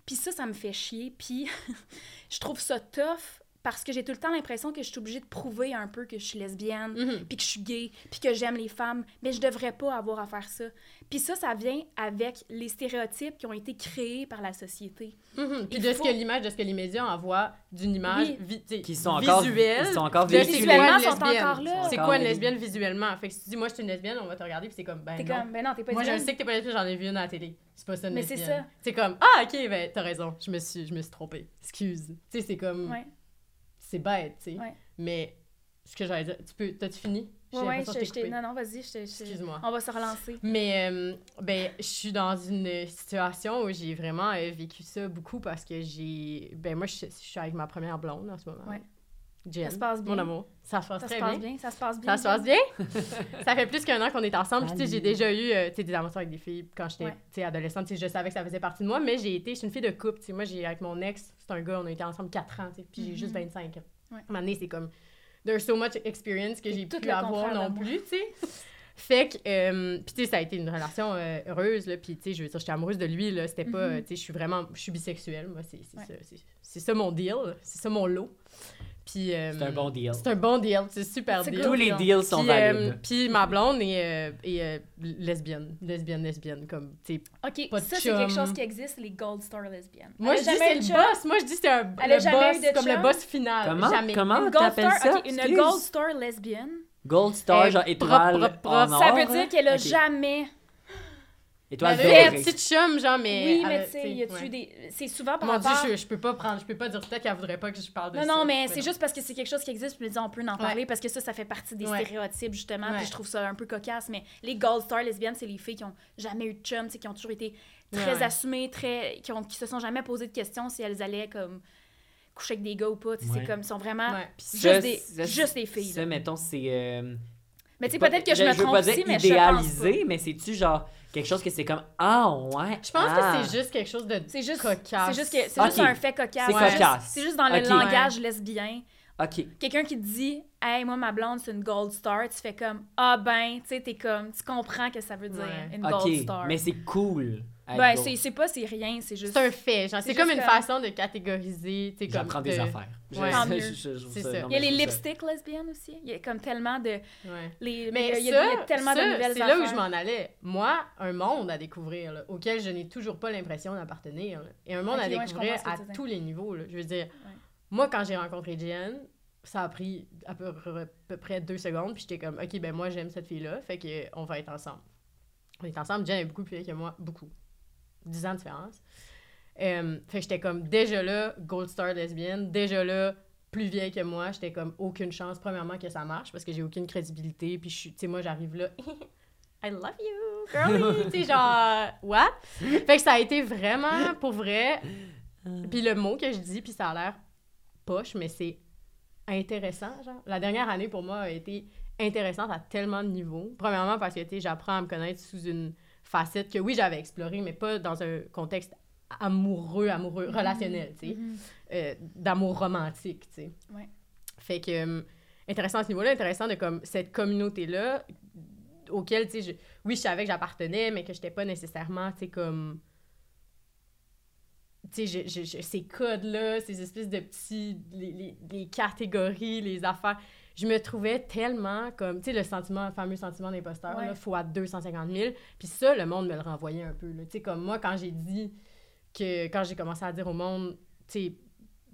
Puis ça, ça me fait chier. Puis je trouve ça tough parce que j'ai tout le temps l'impression que je suis obligée de prouver un peu que je suis lesbienne, Mhm. puis que je suis gay, puis que j'aime les femmes, mais je devrais pas avoir à faire ça. Puis ça, ça vient avec les stéréotypes qui ont été créés par la société. Mhm. Puis Il de faut- ce que l'image, de ce que les médias envoient d'une image Oui. Qui sont encore, visuelle. ils sont encore Visuellement, une sont lesbienne? encore là. C'est quoi une lesbienne visuellement? Fait que si tu dis, moi, je suis une lesbienne, on va te regarder, puis c'est comme, ben T'es non. comme, ben non, t'es pas Moi, je sais que t'es pas lesbienne, j'en ai vu une à la télé. C'est pas ça une Mais c'est ça. C'est comme, ah, ok, ben t'as raison, je me suis, je me suis trompée. Excuse. Tu sais, c'est comme, Ouais, c'est bête, tu sais. Ouais. Mais ce que j'allais dire, tu peux, t'as-tu fini? J'ai ouais, je- je. Non, non, vas-y, je je Excuse-moi. On va se relancer. Mais euh, ben, je suis dans une situation où j'ai vraiment euh, vécu ça beaucoup parce que j'ai. Ben, moi, je, je suis avec ma première blonde en ce moment. Ouais. Jen, Ça se passe bien. Mon amour. Ça se passe Ça se très passe bien. bien, ça se passe Ça bien. se passe bien? ça fait plus qu'un an qu'on est ensemble. Puis, tu sais, j'ai déjà eu euh, des aventures avec des filles quand j'étais Ouais. adolescente. Tu sais, je savais que ça faisait partie de moi, mais j'ai été. Je suis une fille de couple. tu sais. Moi, j'ai avec mon ex, c'est un gars, on a été ensemble 4 ans. tu sais, Puis, j'ai juste 25 ans. Ouais. À un c'est comme. There's so much experience que j'ai pu avoir non plus, tu sais. Fait que, euh, puis tu sais, ça a été une relation euh, heureuse, là, puis tu sais, je veux dire, j'étais amoureuse de lui, là, c'était pas, Mhm. euh, tu sais, je suis vraiment, je suis bisexuelle, moi, c'est Ouais. ça, ça mon deal, c'est ça mon lot. Puis... euh, C'est un bon deal. C'est un bon deal, c'est super C'est deal. Tous les deal. deals sont Puis, euh, puis ma blonde est, euh, est, euh, lesbienne, lesbienne, lesbienne, comme, tu. OK, Pas de ça, c'est quelque chose qui existe, les Gold Star lesbiennes. Moi, Elle je dis jamais c'est le boss, moi, je dis c'est un, Elle a le jamais eu boss, comme le boss final. Comment? Jamais. Comment t'appelles Star, ça? Une. Gold Star lesbienne, Gold Star, genre propre, étoile propre, propre. or. ça veut dire qu'elle a jamais... Étoile Elle a une dorée. petite chum, genre, mais... oui, mais tu sais, y a-tu ouais. des... C'est souvent par Mon Dieu, je, je peux pas prendre, je peux pas dire peut-être qu'elle voudrait pas que je parle de Non, ça. non, mais Ouais, c'est juste parce que c'est quelque chose qui existe, puis on peut en Ouais. parler, parce que ça, ça fait partie des Ouais. stéréotypes, justement, Ouais. puis je trouve ça un peu cocasse, mais les Gold Star lesbiennes, c'est les filles qui ont jamais eu de chum, tu sais, qui ont toujours été très Ouais. assumées, très... Qui, ont... qui se sont jamais posé de questions si elles allaient, comme, coucher avec des gars ou pas, c'est comme, ils sont vraiment... Juste des- juste des filles, Ça, mettons, c'est. Mais tu sais, peut-être que je, me trompe pas aussi, mais je pense idéalisé, mais c'est-tu genre quelque chose que c'est comme Ah, ouais. Je pense ah. que c'est juste quelque chose de C'est juste, cocasse. c'est juste, que, c'est Ok. juste un fait cocasse. C'est C'est juste- cocasse. C'est juste dans le langage lesbien. Ok. Quelqu'un qui te dit « Hey, moi, ma blonde, c'est une gold star », tu fais comme « Ah ben », tu sais, t'es comme... Tu comprends que ça veut dire Ouais. une gold star. Mais c'est cool. Ben, c'est c'est pas, c'est rien, c'est juste... C'est un fait, genre, C'est c'est comme une comme- façon de catégoriser, tu sais, comme... J'apprends des de- affaires. Je- Ouais. Tant je- mieux. je- je trouve C'est ça- ça. non, Il y a les lipsticks lesbiennes aussi. Il y a comme tellement de... Ouais. Les, Mais il, y a, il y a ça, tellement ça, de nouvelles c'est là où je m'en allais. Moi, un monde à découvrir, là, auquel je n'ai toujours pas l'impression d'appartenir. là. Et un monde à découvrir à tous les niveaux. là. Je veux dire, moi, quand j'ai rencontré Jen, ça a pris à peu, à peu près deux secondes, puis j'étais comme, OK, ben moi, j'aime cette fille-là, fait qu'on va être ensemble. On est ensemble, Jen est beaucoup plus vieille que moi, beaucoup. 10 ans de différence. Euh, fait que j'étais comme, déjà là, Gold Star lesbienne, déjà là, plus vieille que moi, j'étais comme, aucune chance, premièrement, que ça marche, parce que j'ai aucune crédibilité, puis tu sais, moi, j'arrive là, I love you, girlie, tu sais, genre, what? Fait que ça a été vraiment, pour vrai, puis le mot que je dis, puis ça a l'air poche, mais c'est intéressant, genre. La dernière année, pour moi, a été intéressante à tellement de niveaux. Premièrement, parce que, tu sais, j'apprends à me connaître sous une facette que, oui, j'avais explorée, mais pas dans un contexte amoureux, amoureux, relationnel, tu sais, Mhm. euh, d'amour romantique, tu sais. Ouais. Fait que, euh, intéressant à ce niveau-là, intéressant de, comme, cette communauté-là, auquel, tu sais, je- oui, je savais que j'appartenais, mais que j'étais pas nécessairement, tu sais, comme tu sais, je- je- je- ces codes-là, ces espèces de petits, les, les- les catégories, les affaires, je me trouvais tellement comme, tu sais, le sentiment, le fameux sentiment d'imposteur, Ouais. fois 250 000, puis ça, le monde me le renvoyait un peu, là. Tu sais, comme moi, quand j'ai dit que, quand j'ai commencé à dire au monde, tu sais,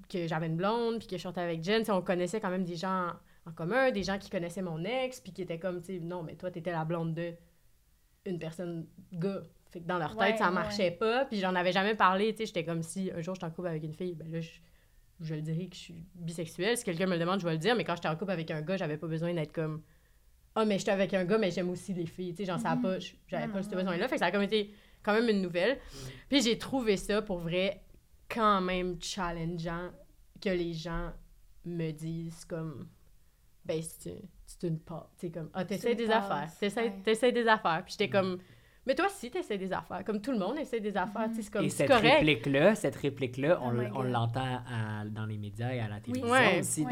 que j'avais une blonde, puis que je sortais avec Jen, on connaissait quand même des gens en commun, des gens qui connaissaient mon ex, puis qui étaient comme, tu sais, non, mais toi, t'étais la blonde de une personne gars. Fait que dans leur tête, Ouais, ça ouais. marchait pas, puis j'en avais jamais parlé, tu sais, j'étais comme si un jour je suis en couple avec une fille, ben là, je, je le dirais que je suis bisexuelle. Si quelqu'un me le demande, je vais le dire, mais quand j'étais en couple avec un gars, j'avais pas besoin d'être comme ah, mais j'étais avec un gars, mais j'aime aussi les filles, tu sais, genre, ça a Mhm. pas, j'avais pas ce besoin-là, fait que ça a comme été quand même une nouvelle. Puis j'ai trouvé ça, pour vrai, quand même challengeant que les gens me disent comme ben c'est une part tu sais comme ah t'essaies une des passe, affaires. T'essaies des affaires. Puis j'étais comme mais toi aussi t'essaies des affaires comme tout le monde essaie des affaires tu sais c'est comme Et c'est cette correct réplique-là, cette réplique-là, on, Oh on l'entend à- dans les médias et à la télévision aussi.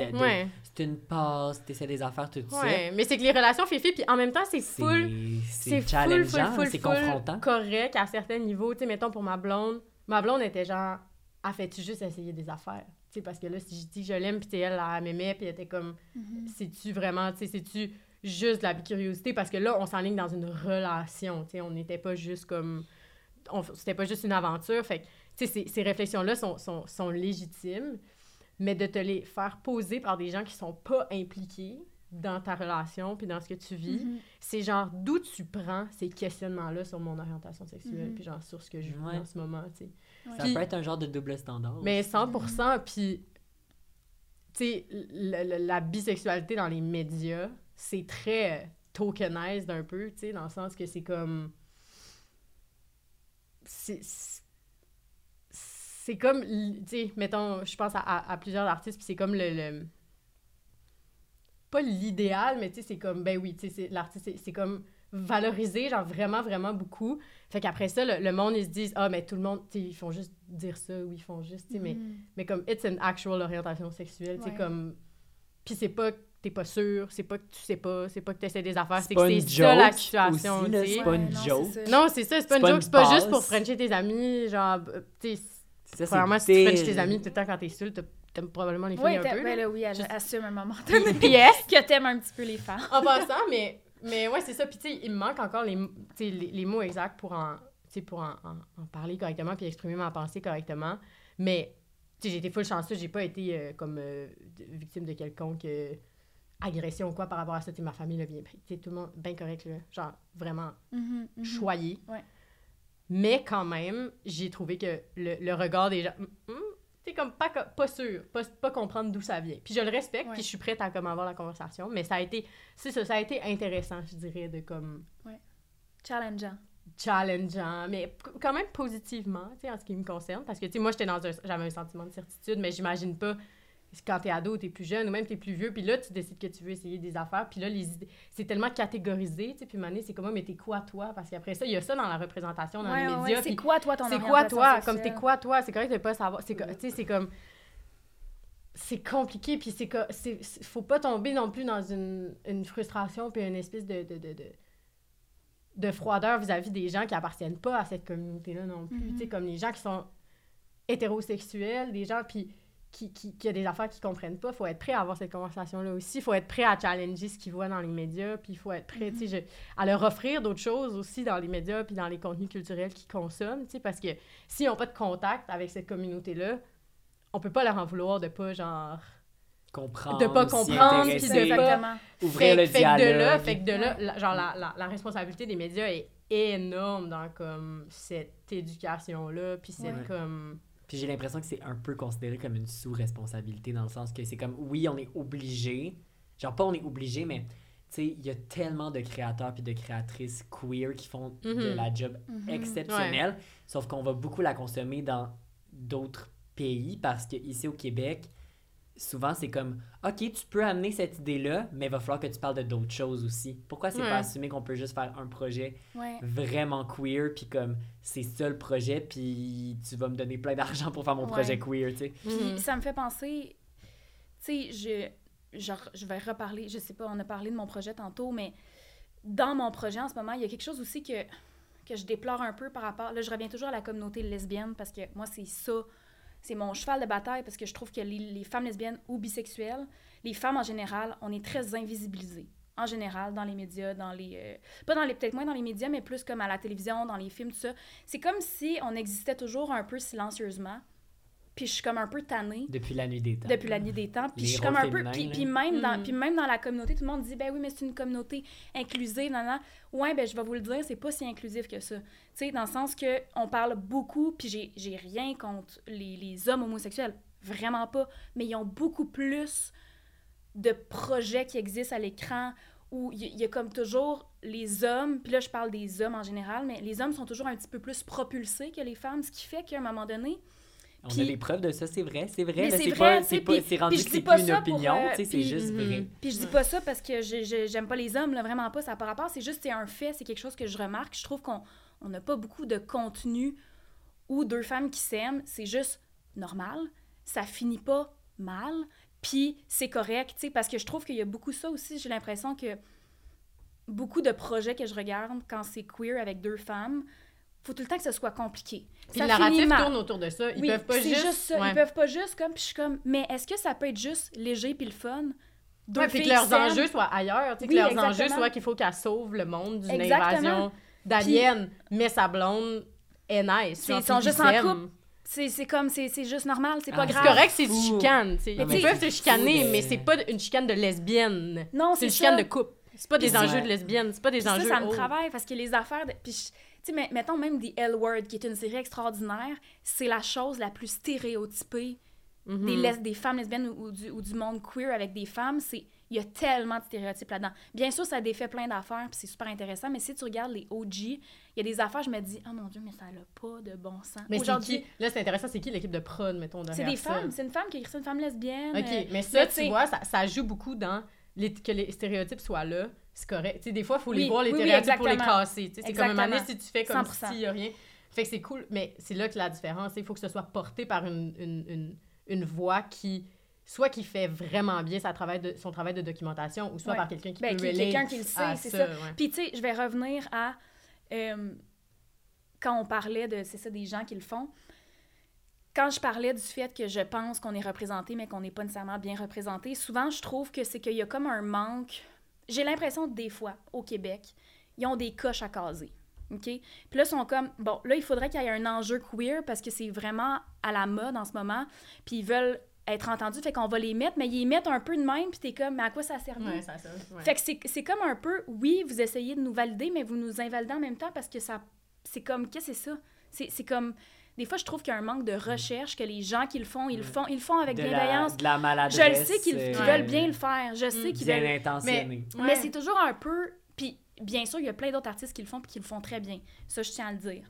C'est une passe, t'essaies des affaires, tout ça. mais c'est que les relations fifi puis en même temps c'est full c'est challengeant, full, full, c'est confrontant. correct à certains niveaux. Tu sais, mettons pour ma blonde, ma blonde était genre, ah, fais-tu juste essayer des affaires? Tu sais, parce que là, si je dis je l'aime, puis elle, elle m'aimait, puis elle était comme, Mhm. c'est-tu vraiment, tu sais, c'est-tu juste de la curiosité? Parce que là, on s'enligne dans une relation, tu sais, on n'était pas juste comme, on- c'était pas juste une aventure, fait que, tu sais, ces, ces réflexions-là sont, sont, sont légitimes, mais de te les faire poser par des gens qui sont pas impliqués dans ta relation, puis dans ce que tu vis, Mhm. c'est genre d'où tu prends ces questionnements-là sur mon orientation sexuelle, Mhm. puis genre sur ce que je vis Ouais. en ce moment, tu sais. Ça Puis- peut être un genre de double standard. Mais aussi. 100%, puis, tu sais, la bisexualité dans les médias, c'est très euh, tokenized un peu, tu sais, dans le sens que c'est comme... C'est... C'est comme, tu sais, mettons, je pense à, à- à plusieurs artistes, puis c'est comme le... le- Pas l'idéal, mais tu sais, c'est comme, ben oui, tu sais, l'artiste, c'est- comme valorisé, genre vraiment, vraiment beaucoup. Fait qu'après ça, le, le monde, ils se disent, ah, mais tout le monde, tu sais, ils font juste dire ça, ou ils font juste, tu sais, mais Mhm. mais comme it's an actual orientation sexuelle, tu sais Ouais. comme puis c'est pas t'es pas sûr, c'est pas que tu sais pas, c'est pas que t'essaies des affaires, C'est que c'est ça la situation, tu c'est pas une joke. c'est ça. Non, c'est ça, c'est pas une joke, c'est pas juste pour frencher tes amis, genre tu sais, premièrement si tu frenches tes amis tout le temps quand t'es seul, t'as- t'aimes probablement les filles Ouais, un peu. ben là. oui, elle Juste- assume un moment donné que t'aimes un petit peu les femmes. en passant, mais, mais ouais, c'est ça. Puis, tu sais, il me manque encore les, tu les, les mots exacts pour en, tu pour en, en- en parler correctement puis exprimer ma pensée correctement. Mais, tu sais, j'ai été full chanceuse. J'ai pas été euh, comme euh, victime de quelconque euh, agression ou quoi par rapport à ça. Ma famille l'a bien pris. Tout le monde, bien correct, là. Genre, vraiment Mhm, mhm. choyé. Ouais. Mais quand même, j'ai trouvé que le, le regard des gens... tu sais, comme pas, pas sûr, pas, pas comprendre d'où ça vient. Puis je le respecte, Ouais. puis je suis prête à comme avoir la conversation, mais ça a été, c'est ça, ça a été intéressant, je dirais, de comme Challengeant. challengeant, mais quand même positivement, tu sais, en ce qui me concerne, parce que, tu sais, moi, j'étais dans un, j'avais un sentiment de certitude, mais j'imagine pas quand t'es ado, t'es plus jeune, ou même t'es plus vieux, puis là, tu décides que tu veux essayer des affaires, puis là, les idées, c'est tellement catégorisé, tu sais, puis Mané, c'est comme, mais t'es quoi, toi? Parce qu'après ça, il y a ça dans la représentation, dans Ouais, les médias, ouais. C'est quoi, toi, ton c'est quoi toi? comme t'es quoi toi? C'est correct de pas savoir tu sais c'est comme c'est compliqué puis c'est faut pas tomber non plus dans une, une frustration puis une espèce de de, de, de, de froideur vis-à-vis des gens qui appartiennent pas à cette communauté là non plus tu sais comme les gens qui sont hétérosexuels des gens puis qui, qui, qui a des affaires qu'ils comprennent pas, faut être prêt à avoir cette conversation-là aussi. faut être prêt à challenger ce qu'ils voient dans les médias, puis il faut être prêt, tu sais, je- à leur offrir d'autres choses aussi dans les médias puis dans les contenus culturels qu'ils consomment, tu sais, parce que s'ils n'ont pas de contact avec cette communauté-là, on peut pas leur en vouloir de pas, genre... comprendre, de pas comprendre, puis de pas- Exactement. ouvrir fait, le fait dialogue. que de là, fait que de là, la- genre, la, la, la responsabilité des médias est énorme dans, comme, cette éducation-là, puis cette, Ouais. comme... Puis j'ai l'impression que c'est un peu considéré comme une sous-responsabilité dans le sens que c'est comme, oui, on est obligé, genre pas on est obligé, mais tu sais, il y a tellement de créateurs puis de créatrices queer qui font de Mhm. la job Mhm. exceptionnelle, sauf qu'on va beaucoup la consommer dans d'autres pays parce que ici au Québec, souvent c'est comme, ok, tu peux amener cette idée-là, mais il va falloir que tu parles de d'autres choses aussi. Pourquoi c'est Ouais. pas assumé qu'on peut juste faire un projet Ouais. vraiment queer, puis comme c'est ça le projet, puis tu vas me donner plein d'argent pour faire mon Ouais. projet queer, tu sais. Mhm. Puis ça me fait penser, tu sais, je, genre, je vais reparler, je sais pas, on a parlé de mon projet tantôt, mais dans mon projet en ce moment, il y a quelque chose aussi que, que je déplore un peu par rapport. Là, je reviens toujours à la communauté lesbienne parce que moi, c'est ça. C'est mon cheval de bataille parce que je trouve que les, femmes lesbiennes ou bisexuelles, les femmes en général, on est très invisibilisées. En général, dans les médias, dans les. euh, pas dans les. Peut-être moins dans les médias, mais plus comme à la télévision, dans les films, tout ça. C'est comme si on existait toujours un peu silencieusement. Puis je suis comme un peu tannée Depuis la nuit des temps. depuis la nuit des temps. Puis je suis comme un peu. Puis, même dans, Mhm. puis même dans la communauté, tout le monde dit ben oui, mais c'est une communauté inclusive, nan, nan. Ouais, ben je vais vous le dire, c'est pas si inclusif que ça. Tu sais, dans le sens que on parle beaucoup, puis j'ai, j'ai rien contre les, les hommes homosexuels, vraiment pas. Mais ils ont beaucoup plus de projets qui existent à l'écran où il y, il y a comme toujours les hommes, puis là je parle des hommes en général, mais les hommes sont toujours un petit peu plus propulsés que les femmes, ce qui fait qu'à un moment donné, On a des preuves de ça, c'est vrai, c'est vrai, c'est vrai, c'est pas, puis- c'est rendu que dis c'est pas plus une opinion, euh, c'est juste Mhm. vrai. Puis je dis pas ça parce que j'aime pas les hommes, là, vraiment pas, ça n'a pas rapport. C'est juste, c'est un fait, c'est quelque chose que je remarque. Je trouve qu'on on n'a pas beaucoup de contenu où deux femmes qui s'aiment, c'est juste normal, ça finit pas mal, puis c'est correct, parce que je trouve qu'il y a beaucoup ça aussi. J'ai l'impression que beaucoup de projets que je regarde quand c'est queer avec deux femmes faut tout le temps que ce soit compliqué. Puis Ça le narratif mal. tourne autour de ça. Ils Oui, peuvent pas c'est juste... ça. Ouais. Ils peuvent pas juste comme, puis je suis comme, mais est-ce que ça peut être juste léger puis le fun? Deux Ouais, puis que leurs enjeux soient ailleurs. tu sais, Oui, que leurs exactement. enjeux soient qu'il faut qu'elle sauve le monde d'une Exactement. invasion d'aliens, mais sa blonde est nice. Ils sont juste en couple. C'est c'est comme, c'est c'est juste normal, c'est Ah, pas c'est C'est grave. correct, c'est fou. chicane. Mais Ils peuvent se chicaner, de- mais c'est pas une chicane de lesbienne. Non, C'est c'est une chicane ça. de couple. C'est pas des Puis enjeux de lesbienne. C'est pas des Puis ça, enjeux. ça me oh. travaille parce que les affaires. De... Puis, je- tu sais, mettons même The L Word, qui est une série extraordinaire, c'est la chose la plus stéréotypée Mhm. des, les- des femmes lesbiennes ou, ou du, ou du monde queer avec des femmes. C'est il y a tellement de stéréotypes là-dedans. Bien sûr, ça défait plein d'affaires, puis c'est super intéressant, mais si tu regardes les OG, il y a des affaires, je me dis, oh mon Dieu, mais ça n'a pas de bon sens. Mais c'est Aujourd'hui, qui? Là, c'est intéressant, c'est qui l'équipe de prod, mettons, c'est derrière des ça? femmes. C'est une femme qui écrit ça, une femme lesbienne. OK, euh, mais ça, tu vois, ça, ça joue beaucoup dans les, que les stéréotypes soient là. C'est correct. Tu sais, des fois, il faut les Oui, voir, les oui, oui, stéréotypes, pour les casser. C'est comme un Exactement. si tu fais comme 100%. s'il n'y a rien. Fait que c'est cool, mais c'est là que la différence, il faut que ce soit porté par une, une, une, une voix qui, soit qui fait vraiment bien sa travail de, son travail de documentation, ou soit Ouais. par quelqu'un qui Ben, peut quelqu'un qui le sait, c'est ça. ça. ouais. Puis, tu sais, je vais revenir à. euh, quand on parlait de. C'est ça, des gens qui le font. Quand je parlais du fait que je pense qu'on est représenté, mais qu'on n'est pas nécessairement bien représenté, souvent, je trouve que c'est qu'il y a comme un manque. J'ai l'impression, des fois, au Québec, ils ont des coches à caser. OK? Puis là, ils sont comme. Bon, là, il faudrait qu'il y ait un enjeu queer parce que c'est vraiment à la mode en ce moment. Puis ils veulent être entendus, fait qu'on va les mettre, mais ils les mettent un peu de même, puis t'es comme, mais à quoi ça sert Ouais, ça, ça. ouais. fait que c'est- c'est comme un peu, oui, vous essayez de nous valider, mais vous nous invalidez en même temps parce que ça. C'est comme, qu'est-ce que c'est ça? C'est c'est comme. Des fois, je trouve qu'il y a un manque de recherche, que les gens qui le font, ils le font, ils le font avec de la, bienveillance. de la maladresse. Je le sais qu'ils qu'ils euh, veulent bien le faire. Je sais qu'ils Bien veulent. intentionné. Ouais. Mais c'est toujours un peu. Puis, bien sûr, il y a plein d'autres artistes qui le font puis qui le font très bien. Ça, je tiens à le dire.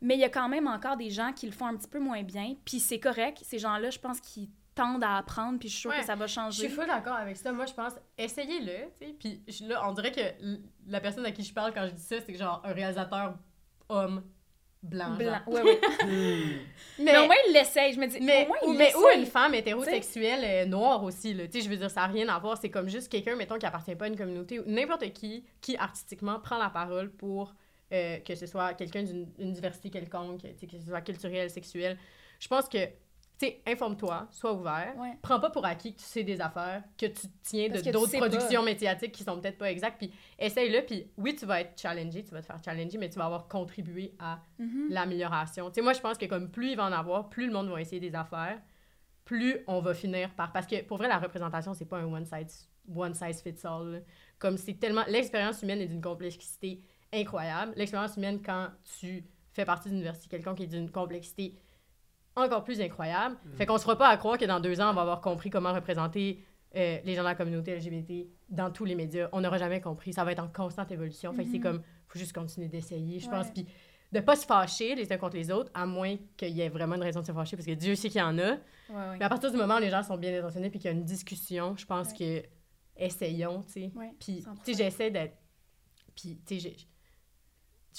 Mais il y a quand même encore des gens qui le font un petit peu moins bien. Puis c'est correct. Ces gens-là, je pense qu'ils tendent à apprendre. Puis je suis sûre Ouais. que ça va Je changer. suis full d'accord avec ça. Moi, je pense, essayez-le, tu sais. Puis je- là, on dirait que la personne à qui je parle quand je dis ça, c'est genre un réalisateur homme blanc. Blanc. genre. Ouais, ouais. Mais, Mais au moins, il l'essaye. Je me dis, mais, au moins, ou, il mais une femme hétérosexuelle euh, noire aussi, là. Tu sais, je veux dire, ça n'a rien à voir. C'est comme juste quelqu'un, mettons, qui appartient pas à une communauté ou n'importe qui, qui artistiquement prend la parole pour euh, que ce soit quelqu'un d'une une diversité quelconque, tu sais, que ce soit culturel, sexuel. Je pense que, sais, informe-toi, sois ouvert. Ouais. Prends pas pour acquis que tu sais des affaires, que tu tiens de tu d'autres sais productions médiatiques qui sont peut-être pas exactes, puis essaye-le, puis oui, tu vas être challengé, tu vas te faire challenger, mais tu vas avoir contribué à Mhm. l'amélioration. Tu sais, moi, je pense que comme plus il va en avoir, plus le monde va essayer des affaires, plus on va finir par... Parce que, pour vrai, la représentation, c'est pas un one size, one size fits all. là. Comme c'est tellement... L'expérience humaine est d'une complexité incroyable. L'expérience humaine, quand tu fais partie d'une diversité quelconque, est d'une complexité encore plus incroyable. Fait qu'on se fera pas à croire que dans deux ans, on va avoir compris comment représenter euh, les gens de la communauté LGBT dans tous les médias. On n'aura jamais compris. Ça va être en constante évolution. Fait que c'est Mhm. comme, faut juste continuer d'essayer, je Ouais. pense. Puis de pas se fâcher les uns contre les autres, à moins qu'il y ait vraiment une raison de se fâcher, parce que Dieu sait qu'il y en a. Ouais, ouais. Mais à partir du moment où les gens sont bien intentionnés puis qu'il y a une discussion, je pense que essayons, tu sais. Ouais, Puis, 100%. tu sais, j'essaie d'être. Puis, tu sais, j'ai-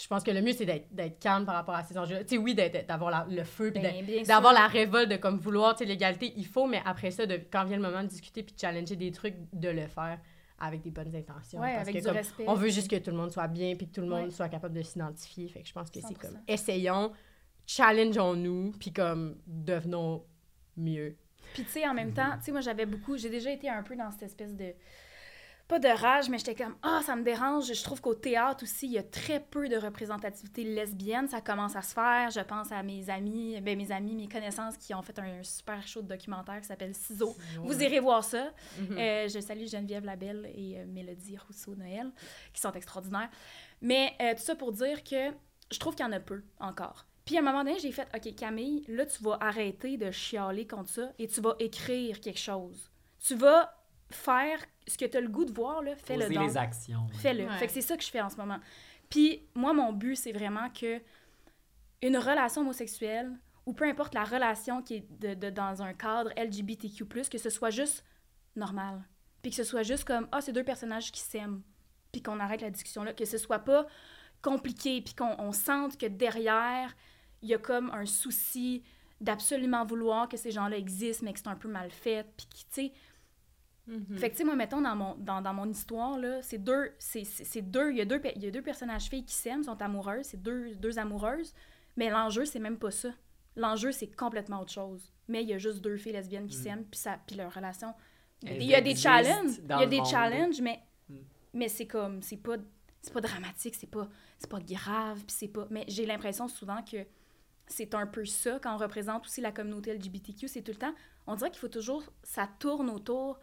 je pense que le mieux, c'est d'être d'être calme par rapport à ces enjeux. Tu sais, oui, d'être- d'avoir la- le feu, puis Ben, d'avoir la révolte de comme vouloir, tu sais, l'égalité, il faut, mais après ça, de, quand vient le moment de discuter puis de challenger des trucs, de le faire avec des bonnes intentions. Ouais, parce avec que du comme, respect. on veut juste que tout le monde soit bien puis que tout le monde Ouais. soit capable de s'identifier. Fait que je pense que c'est 100%. comme, essayons, challengeons-nous, puis comme, devenons mieux. Puis, tu sais, en même temps, tu sais, moi, j'avais beaucoup. J'ai déjà été un peu dans cette espèce de. Pas de rage, mais j'étais comme, ah, ça me dérange. Je trouve qu'au théâtre aussi, il y a très peu de représentativité lesbienne. Ça commence à se faire. Je pense à mes amis, ben, mes amis, mes connaissances qui ont fait un super show de documentaire qui s'appelle Ciseaux. Vous irez voir ça. Mhm. Euh, je salue Geneviève Labelle et euh, Mélodie Rousseau-Noël, qui sont extraordinaires. Mais euh, tout ça pour dire que je trouve qu'il y en a peu encore. Puis à un moment donné, j'ai fait OK, Camille, là, tu vas arrêter de chialer contre ça et tu vas écrire quelque chose. Tu vas faire ce que tu as le goût de voir, là, fais-le donc. les actions. Fais-le. Ouais. Fait que c'est ça que je fais en ce moment. Puis moi, mon but, c'est vraiment que une relation homosexuelle, ou peu importe la relation qui est de, de- dans un cadre LGBTQ+, que ce soit juste normal. Puis que ce soit juste comme, ah, c'est deux personnages qui s'aiment. Puis qu'on arrête la discussion là. Que ce soit pas compliqué, puis qu'on on sente que derrière, il y a comme un souci d'absolument vouloir que ces gens-là existent, mais que c'est un peu mal fait. Puis qui, tu sais, Mhm. Fait que, tu sais, moi, mettons, dans mon, dans, dans mon histoire, là, c'est deux, c'est, deux, il y, a deux, y a deux personnages filles qui s'aiment, sont amoureuses, c'est deux, deux amoureuses, mais l'enjeu, c'est même pas ça. L'enjeu, c'est complètement autre chose. Mais il y a juste deux filles lesbiennes qui Mm. s'aiment, puis, ça, puis leur relation. Il y a des, challenges, il y a des monde. challenges, mais, Mm. mais c'est comme, c'est pas, c'est pas dramatique, c'est pas, c'est pas grave, puis c'est pas... Mais j'ai l'impression souvent que c'est un peu ça, quand on représente aussi la communauté LGBTQ, c'est tout le temps, on dirait qu'il faut toujours, ça tourne autour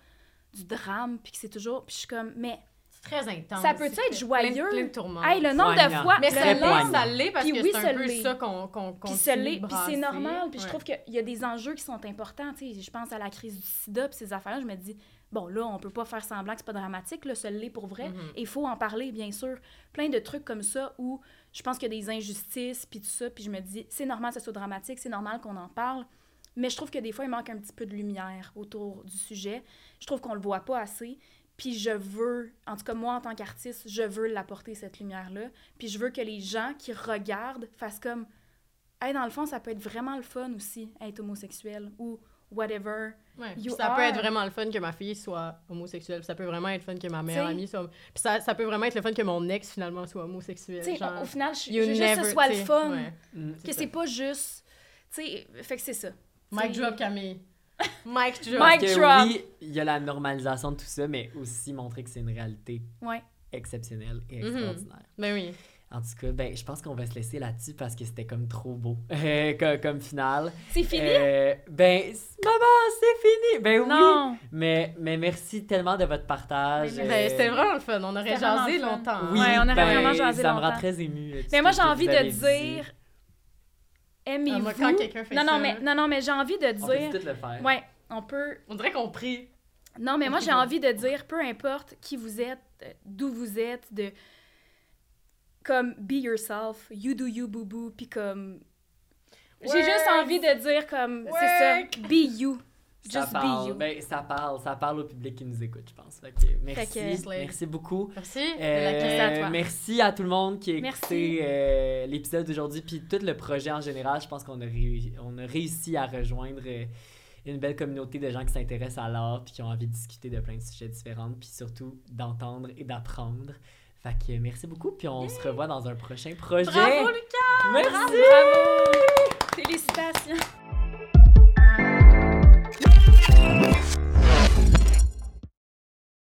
du drame, puis que c'est toujours, puis je suis comme, mais C'est très intense. ça peut-être C'est être plein joyeux? Plein de tourments. hey, le nombre de fois, Mais le ça l'est, ça l'est parce Puis que oui, c'est ça un peu ça qu'on qu'on Puis continue ça l'est, de puis c'est normal. Puis je trouve qu'il y a des enjeux qui sont importants. Tu sais, je pense à la crise du sida, puis ces affaires-là. Je me dis, bon, là, on peut pas faire semblant que c'est pas dramatique. Là, ça l'est pour vrai. Mhm. Et il faut en parler, bien sûr. Plein de trucs comme ça où je pense qu'il y a des injustices, puis tout ça. Puis je me dis, c'est normal que ce soit dramatique, c'est normal qu'on en parle. Mais je trouve que des fois, il manque un petit peu de lumière autour du sujet. Je trouve qu'on le voit pas assez. Puis je veux, en tout cas moi en tant qu'artiste, je veux l'apporter cette lumière-là. Puis je veux que les gens qui regardent fassent comme, hey, dans le fond, ça peut être vraiment le fun aussi, être homosexuel ou whatever. Ouais, You ça peut être vraiment le fun que ma fille soit homosexuelle. Ça peut vraiment être le fun que ma meilleure T'sais. amie soit. Puis ça, ça peut vraiment être le fun que mon ex finalement soit homosexuel. Tu sais, genre, au final, je, veux juste que ce soit le t'sais, fun. ouais. Mm, Que c'est pas juste. Tu sais, fait que c'est ça. T'sais, drop Camille. Mic drop. Parce que drop. oui, il y a la normalisation de tout ça, mais aussi montrer que c'est une réalité Ouais. exceptionnelle et Mhm. extraordinaire. Ben oui. En tout cas, ben, je pense qu'on va se laisser là-dessus parce que c'était comme trop beau euh, comme, comme finale. C'est fini? Euh, ben, maman, c'est fini! Ben oui! non! Mais, mais merci tellement de votre partage. Ben, Ben, euh, c'était vraiment le fun. On aurait jasé longtemps. Oui, Ouais, on aurait ben, vraiment jasé Ça me rend longtemps. très ému. Mais moi, j'ai envie de dire. Aimez-vous? moi, quand quelqu'un fait non, non, ça, mais, non, non, mais j'ai envie de On peut dire. le faire. Ouais, on peut. On dirait qu'on prie. Non, mais moi, j'ai envie de dire, peu importe qui vous êtes, d'où vous êtes, de. Comme, be yourself, you do you, boo boo, puis comme. J'ai juste envie de dire, comme, c'est ça, be you. Ça Just be parle, you. ben, ça parle, ça parle au public qui nous écoute, je pense. Fait que merci, Fait que- merci beaucoup. Merci. Euh, à toi. merci à tout le monde qui a écouté euh, l'épisode d'aujourd'hui, puis tout le projet en général. Je pense qu'on a, réu- on a réussi à rejoindre euh, une belle communauté de gens qui s'intéressent à l'art, puis qui ont envie de discuter de plein de sujets différents, puis surtout d'entendre et d'apprendre. Fait que merci beaucoup, puis on se revoit dans un prochain projet. Bravo, Lucas! Merci! Bravo! Félicitations!